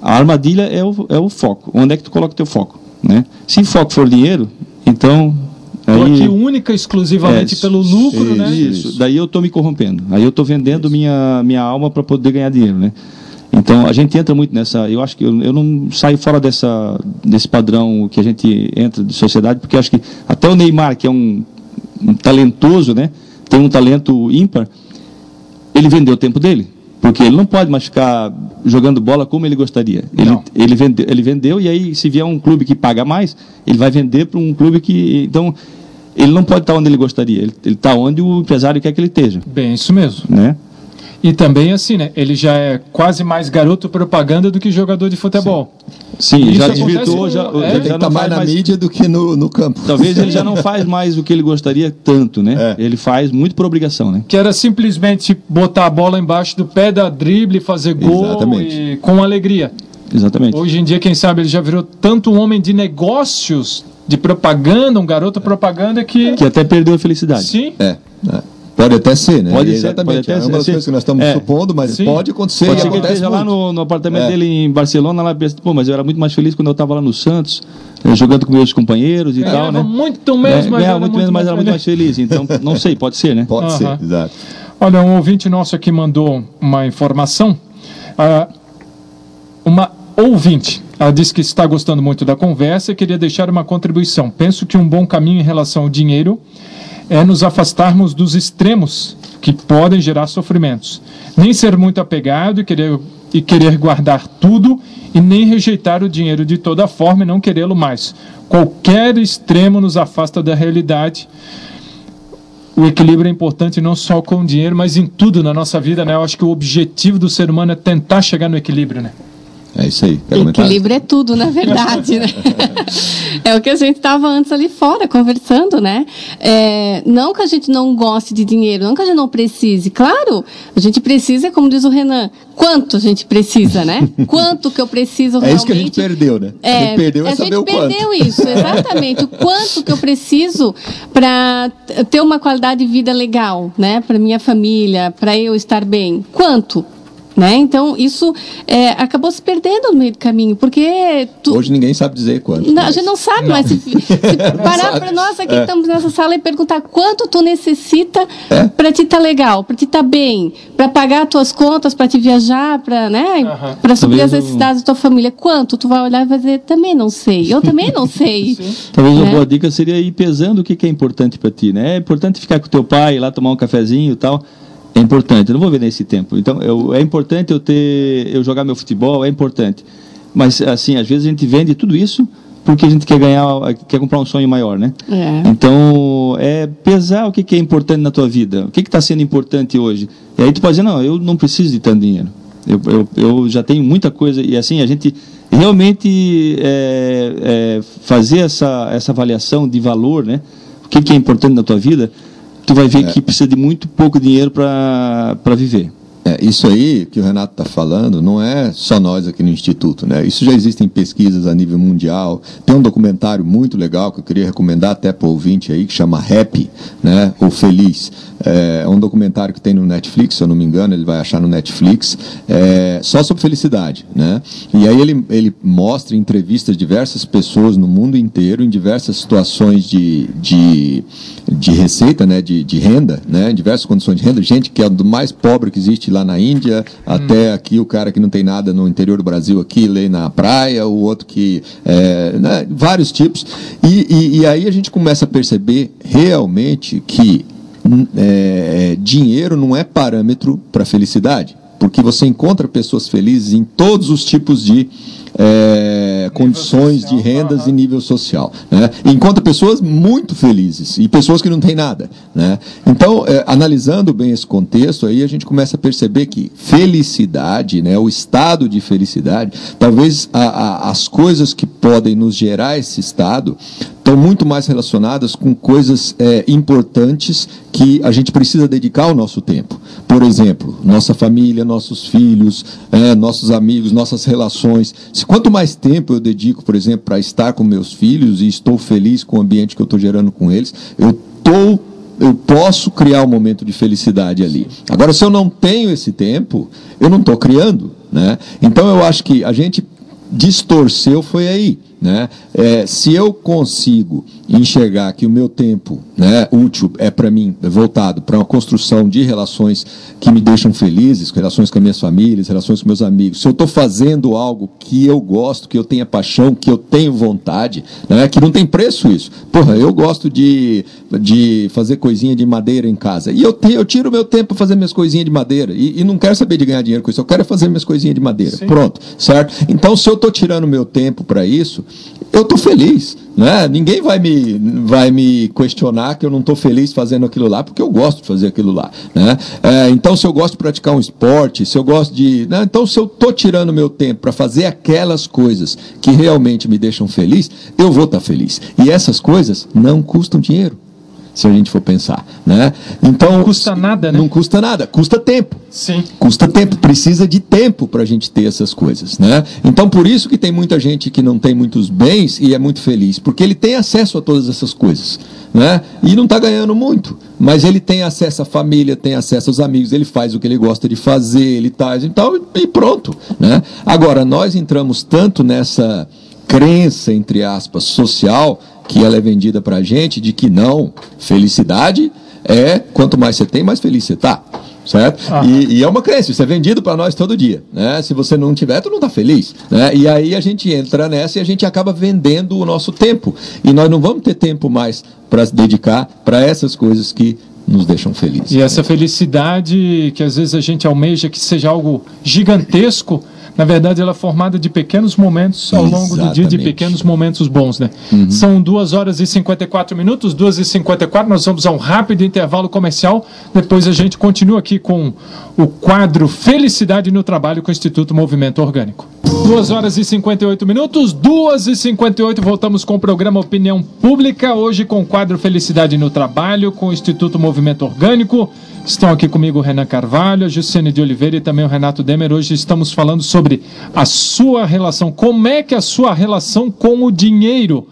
a armadilha é o, é o foco. Onde é que tu coloca o teu foco? Né? Se foco for dinheiro, então. Estou aqui única, exclusivamente é, pelo lucro, né? Isso. Daí eu estou me corrompendo. Aí eu estou vendendo minha, minha alma para poder ganhar dinheiro, né? Então a gente entra muito nessa. Eu acho que eu, eu não saio fora dessa, desse padrão que a gente entra de sociedade, porque acho que até o Neymar, que é um, um talentoso, né? Tem um talento ímpar, ele vendeu o tempo dele. Porque ele não pode mais ficar jogando bola como ele gostaria. Ele, ele, vendeu, ele vendeu, e aí, se vier um clube que paga mais, ele vai vender para um clube que. Então, ele não pode estar onde ele gostaria. Ele está onde o empresário quer que ele esteja. Bem, isso mesmo. Né? E também assim, né? Ele já é quase mais garoto propaganda do que jogador de futebol. Sim, já desvirtuou, já, é, já, já tá mais na mais... mídia do que no, no campo. Talvez ele já [LAUGHS] não faz mais o que ele gostaria tanto, né? É. Ele faz muito por obrigação, né? Que era simplesmente botar a bola embaixo do pé da drible, fazer gol Exatamente. e com alegria. Exatamente. Hoje em dia, quem sabe, ele já virou tanto um homem de negócios, de propaganda, um garoto propaganda que. Que até perdeu a felicidade. Sim. É. é. Pode até ser, né? Pode ser, exatamente. Pode até é uma das coisas que nós estamos é. supondo, mas Sim. pode acontecer. Pode ser que ele esteja lá no, no apartamento é. dele em Barcelona, lá pensa, pô, mas eu era muito mais feliz quando eu estava lá no Santos, eh, jogando com meus companheiros e tal, né? Muito menos, é, mas, era muito menos, mas era muito mais feliz. Então, [LAUGHS] não sei, pode ser, né? Pode uh -huh. ser, exato. Olha, um ouvinte nosso aqui mandou uma informação. Uh, uma ouvinte. Ela disse que está gostando muito da conversa e queria deixar uma contribuição. Penso que um bom caminho em relação ao dinheiro é nos afastarmos dos extremos que podem gerar sofrimentos. Nem ser muito apegado e querer, e querer guardar tudo e nem rejeitar o dinheiro de toda forma e não querê-lo mais. Qualquer extremo nos afasta da realidade. O equilíbrio é importante não só com o dinheiro, mas em tudo na nossa vida, né? Eu acho que o objetivo do ser humano é tentar chegar no equilíbrio, né? É isso aí. Equilíbrio é tudo, na verdade, né? é o que a gente estava antes ali fora conversando, né? É, não que a gente não goste de dinheiro, não que a gente não precise. Claro, a gente precisa, como diz o Renan, quanto a gente precisa, né? Quanto que eu preciso realmente. [LAUGHS] É isso que a gente perdeu, né? É, a gente perdeu é o quanto. A gente perdeu isso, exatamente. o quanto que eu preciso para ter uma qualidade de vida legal, né? Para minha família, para eu estar bem. Quanto? Né? Então, isso é, acabou se perdendo no meio do caminho, porque... Tu... Hoje ninguém sabe dizer quanto. Não, a gente não sabe, não. mas se, se [LAUGHS] parar para nós aqui é. que estamos nessa sala e perguntar quanto tu necessita é. para te estar tá legal, para te estar tá bem, para pagar as tuas contas, para te viajar, para né, uhum. Para suprir as necessidades da tua família, quanto? Tu vai olhar e vai dizer, também não sei, eu também não [LAUGHS] sei. Talvez né? uma boa dica seria ir pesando o que, que é importante para ti, né? É importante ficar com teu pai, lá tomar um cafezinho e tal é importante. Eu não vou ver nesse tempo. Então, eu, é importante eu ter, eu jogar meu futebol, é importante. Mas assim, às vezes a gente vende tudo isso porque a gente quer ganhar, quer comprar um sonho maior, né? É. Então, é pesar o que, que é importante na tua vida, o que está sendo importante hoje. E aí tu pode dizer, não, eu não preciso de tanto dinheiro. Eu, eu, eu já tenho muita coisa e assim a gente realmente é, é, fazer essa, essa avaliação de valor, né? O que, que é importante na tua vida tu vai ver é. que precisa de muito pouco dinheiro para viver. É, isso aí que o Renato está falando não é só nós aqui no Instituto, né? Isso já existem pesquisas a nível mundial. Tem um documentário muito legal que eu queria recomendar até para o ouvinte aí, que chama Happy, né? Ou Feliz. É, um documentário que tem no Netflix, se eu não me engano, ele vai achar no Netflix, é, só sobre felicidade, né? E aí ele, ele mostra em entrevistas diversas pessoas no mundo inteiro, em diversas situações de, de, de receita, né? De, de renda, né? Em diversas condições de renda, gente que é do mais pobre que existe lá na Índia, hum. até aqui o cara que não tem nada no interior do Brasil aqui, lê na praia, o outro que... É, né? Vários tipos. E, e, e aí a gente começa a perceber realmente que é, dinheiro não é parâmetro para felicidade, porque você encontra pessoas felizes em todos os tipos de é, condições social, de rendas uhum. e nível social. Né? Encontra pessoas muito felizes e pessoas que não têm nada. Né? Então, é, analisando bem esse contexto, aí a gente começa a perceber que felicidade, né, o estado de felicidade, talvez a, a, as coisas que podem nos gerar esse estado estão muito mais relacionadas com coisas é, importantes que a gente precisa dedicar o nosso tempo. Por exemplo, nossa família, nossos filhos, é, nossos amigos, nossas relações. Se quanto mais tempo eu dedico, por exemplo, para estar com meus filhos e estou feliz com o ambiente que eu estou gerando com eles, eu estou eu posso criar um momento de felicidade ali. Agora, se eu não tenho esse tempo, eu não estou criando. Né? Então, eu acho que a gente distorceu foi aí. Né? É, se eu consigo enxergar que o meu tempo né, útil é para mim é voltado para uma construção de relações que me deixam felizes, relações com as minhas famílias, relações com meus amigos, se eu estou fazendo algo que eu gosto, que eu tenha paixão, que eu tenho vontade, né, que não tem preço isso. Porra, eu gosto de, de fazer coisinha de madeira em casa. E eu, te, eu tiro meu tempo para fazer minhas coisinhas de madeira. E, e, não quero saber de ganhar dinheiro com isso, eu quero fazer minhas coisinhas de madeira. Sim. Pronto, certo? Então, se eu estou tirando meu tempo para isso, eu estou feliz. Né? Ninguém vai me, vai me questionar que eu não estou feliz fazendo aquilo lá, porque eu gosto de fazer aquilo lá. Né? É, então, se eu gosto de praticar um esporte, se eu gosto de. Né? Então, se eu estou tirando meu tempo para fazer aquelas coisas que realmente me deixam feliz, eu vou estar tá feliz. E essas coisas não custam dinheiro se a gente for pensar, né? Então não custa nada, né? Não custa nada, custa tempo. Sim. Custa tempo, precisa de tempo para a gente ter essas coisas, né? Então por isso que tem muita gente que não tem muitos bens e é muito feliz, porque ele tem acesso a todas essas coisas, né? E não está ganhando muito, mas ele tem acesso à família, tem acesso aos amigos, ele faz o que ele gosta de fazer, ele tá, então e pronto, né? Agora nós entramos tanto nessa crença entre aspas social que ela é vendida para a gente de que não, felicidade é quanto mais você tem, mais feliz você está. Certo? Ah. E, e, é uma crença, isso é vendido para nós todo dia. Né? Se você não tiver, tu não está feliz. Né? E aí a gente entra nessa e a gente acaba vendendo o nosso tempo. E nós não vamos ter tempo mais para se dedicar para essas coisas que nos deixam felizes. E essa felicidade que às vezes a gente almeja que seja algo gigantesco na verdade, ela é formada de pequenos momentos ao longo do dia, de pequenos momentos bons, né? Uhum. São 2 horas e 54 minutos, 2 e 54 nós vamos a um rápido intervalo comercial. Depois a gente continua aqui com o quadro Felicidade no Trabalho com o Instituto Movimento Orgânico. 2 horas e 58 minutos, 2 e 58 voltamos com o programa Opinião Pública, hoje com o quadro Felicidade no Trabalho com o Instituto Movimento Orgânico. Estão aqui comigo o Renan Carvalho, a Jussiane de Oliveira e também o Renato Demer. Hoje estamos falando sobre a sua relação, como é que é a sua relação com o dinheiro.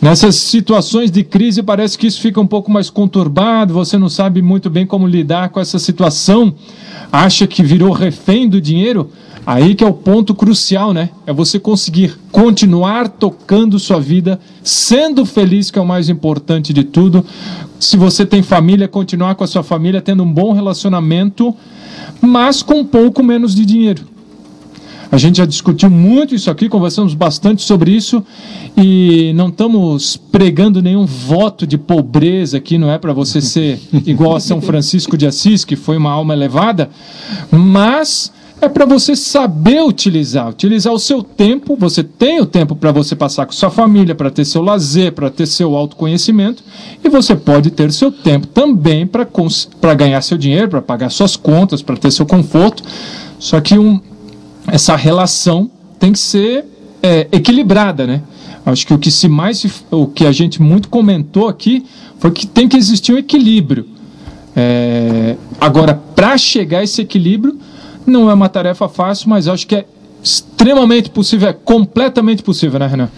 Nessas situações de crise parece que isso fica um pouco mais conturbado, você não sabe muito bem como lidar com essa situação, acha que virou refém do dinheiro. Aí que é o ponto crucial, né? É você conseguir continuar tocando sua vida, sendo feliz, que é o mais importante de tudo. Se você tem família, continuar com a sua família, tendo um bom relacionamento, mas com um pouco menos de dinheiro. A gente já discutiu muito isso aqui, conversamos bastante sobre isso e não estamos pregando nenhum voto de pobreza aqui, não é para você [LAUGHS] ser igual a São Francisco de Assis, que foi uma alma elevada, mas é para você saber utilizar, utilizar o seu tempo. Você tem o tempo para você passar com sua família, para ter seu lazer, para ter seu autoconhecimento, e você pode ter seu tempo também para ganhar seu dinheiro, para pagar suas contas, para ter seu conforto. Só que um, essa relação tem que ser é, equilibrada, né? Acho que o que se mais o que a gente muito comentou aqui foi que tem que existir um equilíbrio. É, agora, para chegar a esse equilíbrio, não é uma tarefa fácil, mas acho que é extremamente possível, é completamente possível, né, Renan?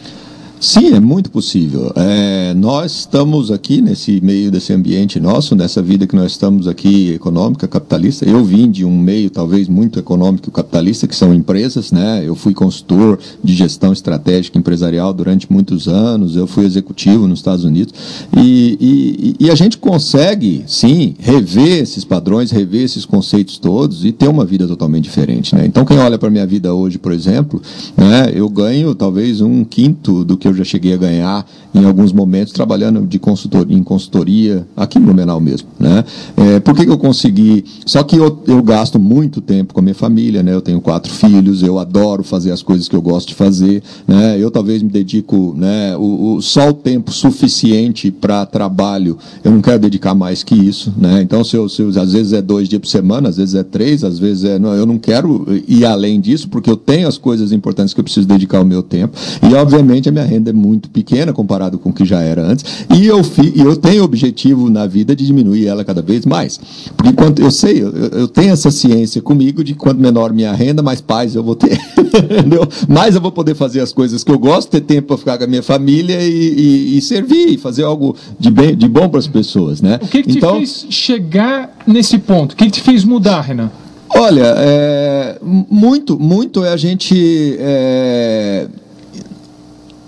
Sim, é muito possível. É, nós estamos aqui nesse meio desse ambiente nosso, nessa vida que nós estamos aqui econômica, capitalista. Eu vim de um meio talvez muito econômico capitalista, que são empresas, né? Eu fui consultor de gestão estratégica empresarial durante muitos anos. Eu fui executivo nos Estados Unidos e, e, e a gente consegue, sim, rever esses padrões, rever esses conceitos todos e ter uma vida totalmente diferente, né? Então, quem olha para minha vida hoje, por exemplo, né? Eu ganho talvez um quinto do que eu já cheguei a ganhar em alguns momentos trabalhando de consultoria, em consultoria aqui no Blumenau mesmo, né? É, por que, que eu consegui? Só que eu, eu gasto muito tempo com a minha família, né? Eu tenho quatro filhos, eu adoro fazer as coisas que eu gosto de fazer, né? Eu talvez me dedico, né? O, o só o tempo suficiente para trabalho, eu não quero dedicar mais que isso, né? Então se eu, se eu, às vezes é dois dias por semana, às vezes é três, às vezes é, não, eu não quero ir além disso porque eu tenho as coisas importantes que eu preciso dedicar o meu tempo e obviamente a minha renda renda é muito pequena comparado com o que já era antes, e eu, fi, eu tenho objetivo na vida de diminuir ela cada vez mais. Porque quanto eu sei, eu, eu tenho essa ciência comigo de quanto menor minha renda, mais paz eu vou ter. [LAUGHS] Entendeu? Mais eu vou poder fazer as coisas que eu gosto, ter tempo para ficar com a minha família e, e, e servir, e fazer algo de, bem, de bom para as pessoas. Né? O que, que então, te fez chegar nesse ponto? O que, que te fez mudar, Renan? Olha, é, muito, muito é a gente é,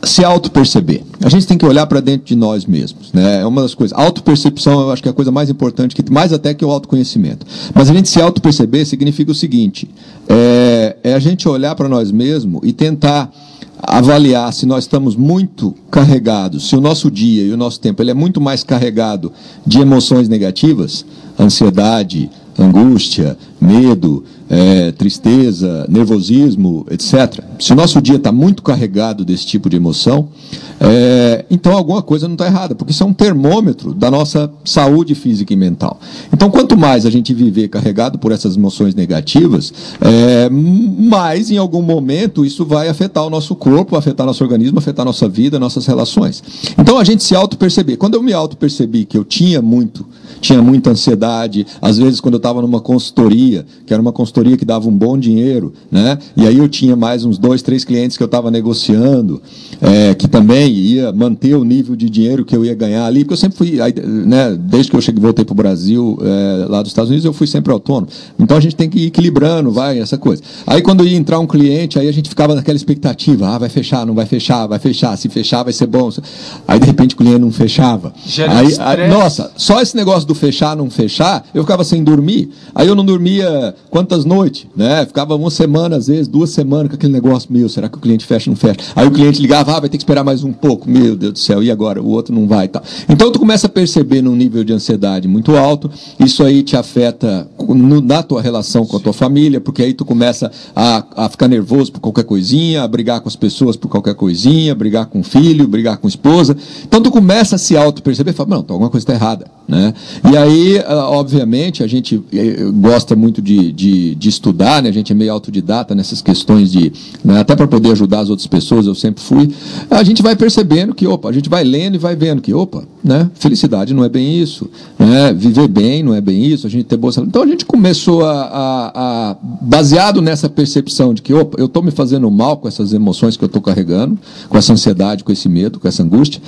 se auto-perceber. A gente tem que olhar para dentro de nós mesmos. Né? É uma das coisas. Auto-percepção eu acho que é a coisa mais importante, que mais até que o autoconhecimento. Mas a gente se auto-perceber significa o seguinte: é, é a gente olhar para nós mesmos e tentar avaliar se nós estamos muito carregados, se o nosso dia e o nosso tempo ele é muito mais carregado de emoções negativas, ansiedade, angústia, medo, é, tristeza, nervosismo, etc. Se o nosso dia está muito carregado desse tipo de emoção, é, então alguma coisa não está errada, porque isso é um termômetro da nossa saúde física e mental. Então, quanto mais a gente viver carregado por essas emoções negativas, é, mais em algum momento isso vai afetar o nosso corpo, afetar nosso organismo, afetar nossa vida, nossas relações. Então, a gente se auto-perceber. Quando eu me auto-percebi que eu tinha muito, tinha muita ansiedade, às vezes quando eu estava numa consultoria, que era uma consultoria que dava um bom dinheiro, né? E aí eu tinha mais uns dois, três clientes que eu estava negociando, é, que também ia manter o nível de dinheiro que eu ia ganhar ali, porque eu sempre fui, né, desde que eu cheguei, voltei para o Brasil, é, lá dos Estados Unidos, eu fui sempre autônomo. Então a gente tem que ir equilibrando, vai, essa coisa. Aí quando ia entrar um cliente, aí a gente ficava naquela expectativa, ah, vai fechar, não vai fechar, vai fechar, se fechar vai ser bom. Aí de repente o cliente não fechava. Aí, aí, nossa, só esse negócio do fechar, não fechar, eu ficava sem dormir. Aí eu não dormia quantas noites, né? Ficava uma semana, às vezes, duas semanas com aquele negócio, meu, será que o cliente fecha ou não fecha? Aí o cliente ligava, ah, vai ter que esperar mais um pouco, meu Deus do céu, e agora? O outro não vai e tal. Então tu começa a perceber num nível de ansiedade muito alto, isso aí te afeta no, na tua relação com a tua família, porque aí tu começa a, a ficar nervoso por qualquer coisinha, a brigar com as pessoas por qualquer coisinha, brigar com o filho, brigar com a esposa. Então tu começa a se auto-perceber e fala, não, alguma coisa está errada. Né? E aí, ah, obviamente, a gente eh, gosta muito de, de, de estudar, né? a gente é meio autodidata nessas questões de. Né? Até para poder ajudar as outras pessoas, eu sempre fui. A gente vai percebendo que, opa, a gente vai lendo e vai vendo que, opa, né? felicidade não é bem isso, né? viver bem não é bem isso, a gente ter boa saúde. Então a gente começou a, a, a baseado nessa percepção de que, opa, eu estou me fazendo mal com essas emoções que eu estou carregando, com essa ansiedade, com esse medo, com essa angústia.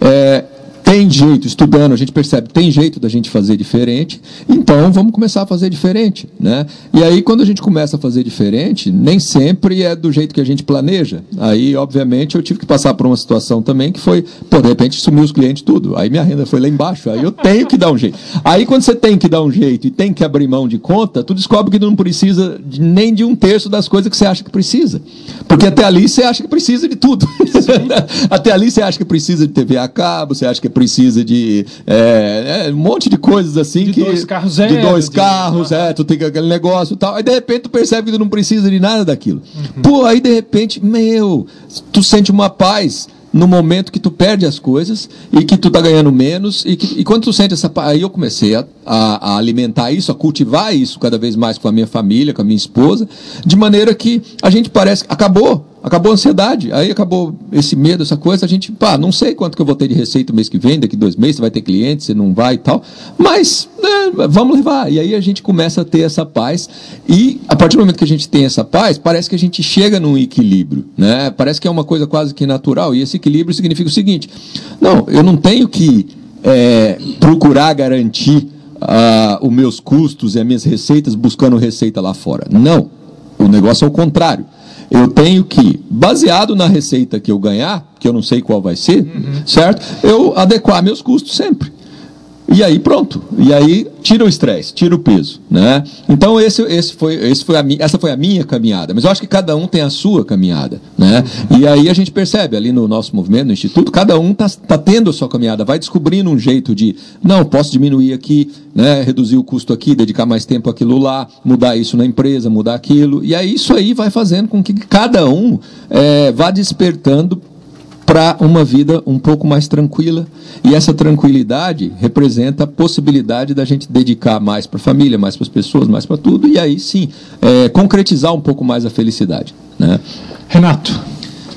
É, tem jeito, estudando, a gente percebe, tem jeito da gente fazer diferente, então vamos começar a fazer diferente. Né? E aí, quando a gente começa a fazer diferente, nem sempre é do jeito que a gente planeja. Aí, obviamente, eu tive que passar por uma situação também que foi, pô, de repente sumiu os clientes tudo. Aí minha renda foi lá embaixo, aí eu tenho que dar um jeito. Aí, quando você tem que dar um jeito e tem que abrir mão de conta, tu descobre que tu não precisa de, nem de um terço das coisas que você acha que precisa. Porque até ali você acha que precisa de tudo. [LAUGHS] até ali você acha que precisa de TV a cabo, você acha que precisa de é, é, um monte de coisas assim. De que, dois carros De dois carros, de... é, tu tem aquele negócio e tal. Aí de repente tu percebe que tu não precisa de nada daquilo. Uhum. Pô, aí de repente, meu, tu sente uma paz no momento que tu perde as coisas e que tu tá ganhando menos e, que, e quando tu sente essa aí eu comecei a, a, a, alimentar isso, a cultivar isso cada vez mais com a minha família, com a minha esposa, de maneira que a gente parece acabou acabou a ansiedade, aí acabou esse medo, essa coisa, a gente, pá, não sei quanto que eu vou ter de receita mês que vem, daqui dois meses, você vai ter cliente, você não vai e tal, mas né, vamos levar. E aí a gente começa a ter essa paz, e a partir do momento que a gente tem essa paz, parece que a gente chega num equilíbrio, né? Parece que é uma coisa quase que natural, e esse equilíbrio significa o seguinte: não, eu não tenho que é, procurar garantir ah, os meus custos e as minhas receitas buscando receita lá fora. Não. O negócio é o contrário eu tenho que, baseado na receita que eu ganhar, que eu não sei qual vai ser, uhum. certo? Eu adequar meus custos sempre. E aí pronto. E aí tira o estresse, tira o peso, né? Então esse, esse foi, esse foi a, essa foi a minha caminhada. Mas eu acho que cada um tem a sua caminhada, né? E aí a gente percebe ali no nosso movimento, no instituto, cada um está tá tendo a sua caminhada, vai descobrindo um jeito de, não, posso diminuir aqui, né? Reduzir o custo aqui, dedicar mais tempo àquilo lá, mudar isso na empresa, mudar aquilo. E aí isso aí vai fazendo com que cada um é, vá despertando para uma vida um pouco mais tranquila. E essa tranquilidade representa a possibilidade da gente dedicar mais para a família, mais para as pessoas, mais para tudo, e aí sim é, concretizar um pouco mais a felicidade. Né? Renato.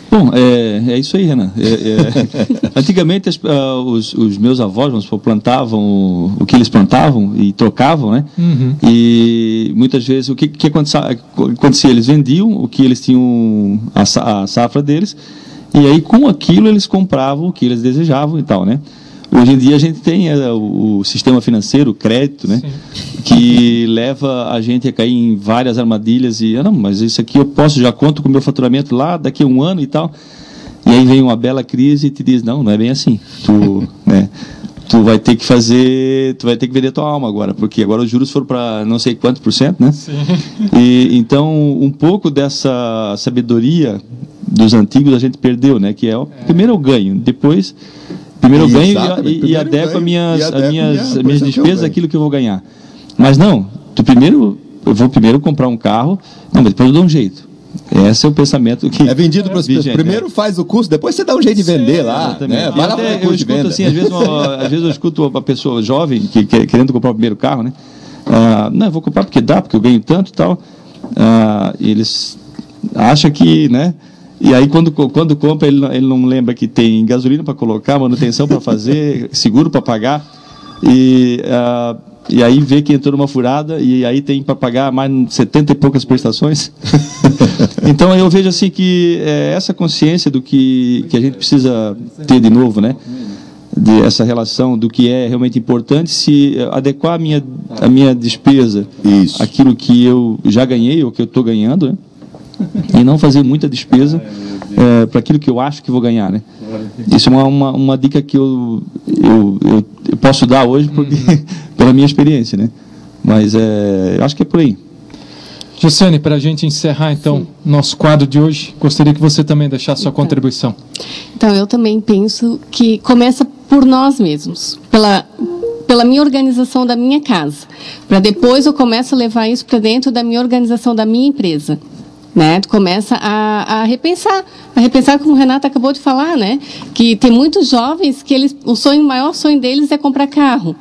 Bom, é, é isso aí, Renan. É, é, [LAUGHS] antigamente as, uh, os, os, meus avós vamos supor, plantavam o, o, que eles plantavam e trocavam, né? Uhum. E muitas vezes o que, que acontecia, acontecia? Eles vendiam o que eles tinham, a, a safra deles, e aí, com aquilo, eles compravam o que eles desejavam e tal, né? Hoje em dia a gente tem é, o, o, sistema financeiro, o crédito, né? Sim. Que leva a gente a cair em várias armadilhas e, ah, não, mas isso aqui eu posso, já conto com o meu faturamento lá daqui a um ano e tal. E aí vem uma bela crise e te diz, não, não é bem assim. Tu, [LAUGHS] né? tu vai ter que fazer, tu vai ter que vender tua alma agora, porque agora os juros foram para não sei quanto por cento, né? Sim. E então um pouco dessa sabedoria dos antigos a gente perdeu, né? Que é, o, é. primeiro eu ganho, depois primeiro eu ganho e, e, e adequo as minhas, as minhas, minhas despesas aquilo que eu vou ganhar. Mas não, tu primeiro eu vou primeiro comprar um carro, não, mas depois eu dou um jeito. Esse é o pensamento que. É vendido para as pessoas. Primeiro faz o curso, depois você dá um jeito de vender Sim, lá. Né? Vai lá eu escuto assim, às vezes, uma, [LAUGHS] às vezes eu escuto uma pessoa jovem que, que querendo comprar o primeiro carro, né? Ah, não, eu vou comprar porque dá, porque eu ganho tanto e tal. Ah, eles acham que, né? E aí, quando, quando compra, ele, ele não lembra que tem gasolina para colocar, manutenção para fazer, [LAUGHS] seguro para pagar. E, uh, e aí vê que entrou numa furada e aí tem para pagar mais 70 e poucas prestações. [LAUGHS] então, eu vejo assim que é, essa consciência do que, que a gente precisa ter de novo, né? De essa relação do que é realmente importante, se adequar a minha, a minha despesa, Isso. aquilo que eu já ganhei ou que eu estou ganhando, né? E não fazer muita despesa é, para aquilo que eu acho que vou ganhar, né? Isso é uma, uma, uma dica que eu, eu, eu, eu, posso dar hoje porque, [LAUGHS] pela minha experiência, né? Mas é, eu acho que é por aí. Jussiane, para a gente encerrar então Sim. nosso quadro de hoje, gostaria que você também deixasse sua então, contribuição. Então, eu também penso que começa por nós mesmos, pela pela minha organização da minha casa, para depois eu começo a levar isso para dentro da minha organização da minha empresa né? Tu começa a, a repensar, a repensar como o Renato acabou de falar, né? Que tem muitos jovens que eles, o sonho, o maior sonho deles é comprar carro,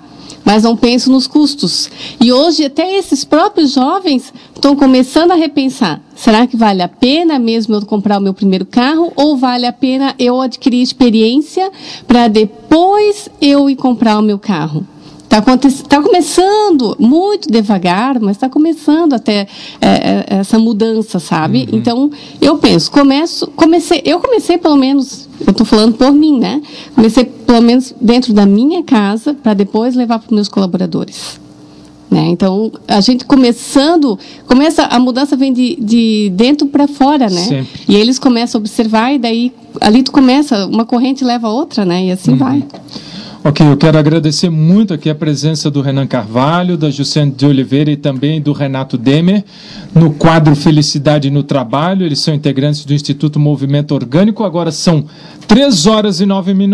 mas não pensam nos custos. E hoje até esses próprios jovens estão começando a repensar: será que vale a pena mesmo eu comprar o meu primeiro carro ou vale a pena eu adquirir experiência para depois eu ir comprar o meu carro? Está tá começando muito devagar, mas está começando até é, essa mudança, sabe? Uhum. Então, eu penso, começo, comecei, eu comecei pelo menos, eu estou falando por mim, né? Comecei pelo menos dentro da minha casa, para depois levar para os meus colaboradores. Né? Então, a gente começando, começa a mudança vem de, de dentro para fora, né? Sempre. E eles começam a observar e daí ali tu começa, uma corrente leva a outra, né? E assim uhum. vai. Ok, eu quero agradecer muito aqui a presença do Renan Carvalho, da Jussane de Oliveira e também do Renato Demer no quadro Felicidade no Trabalho. Eles são integrantes do Instituto Movimento Orgânico. Agora são três horas e nove minutos.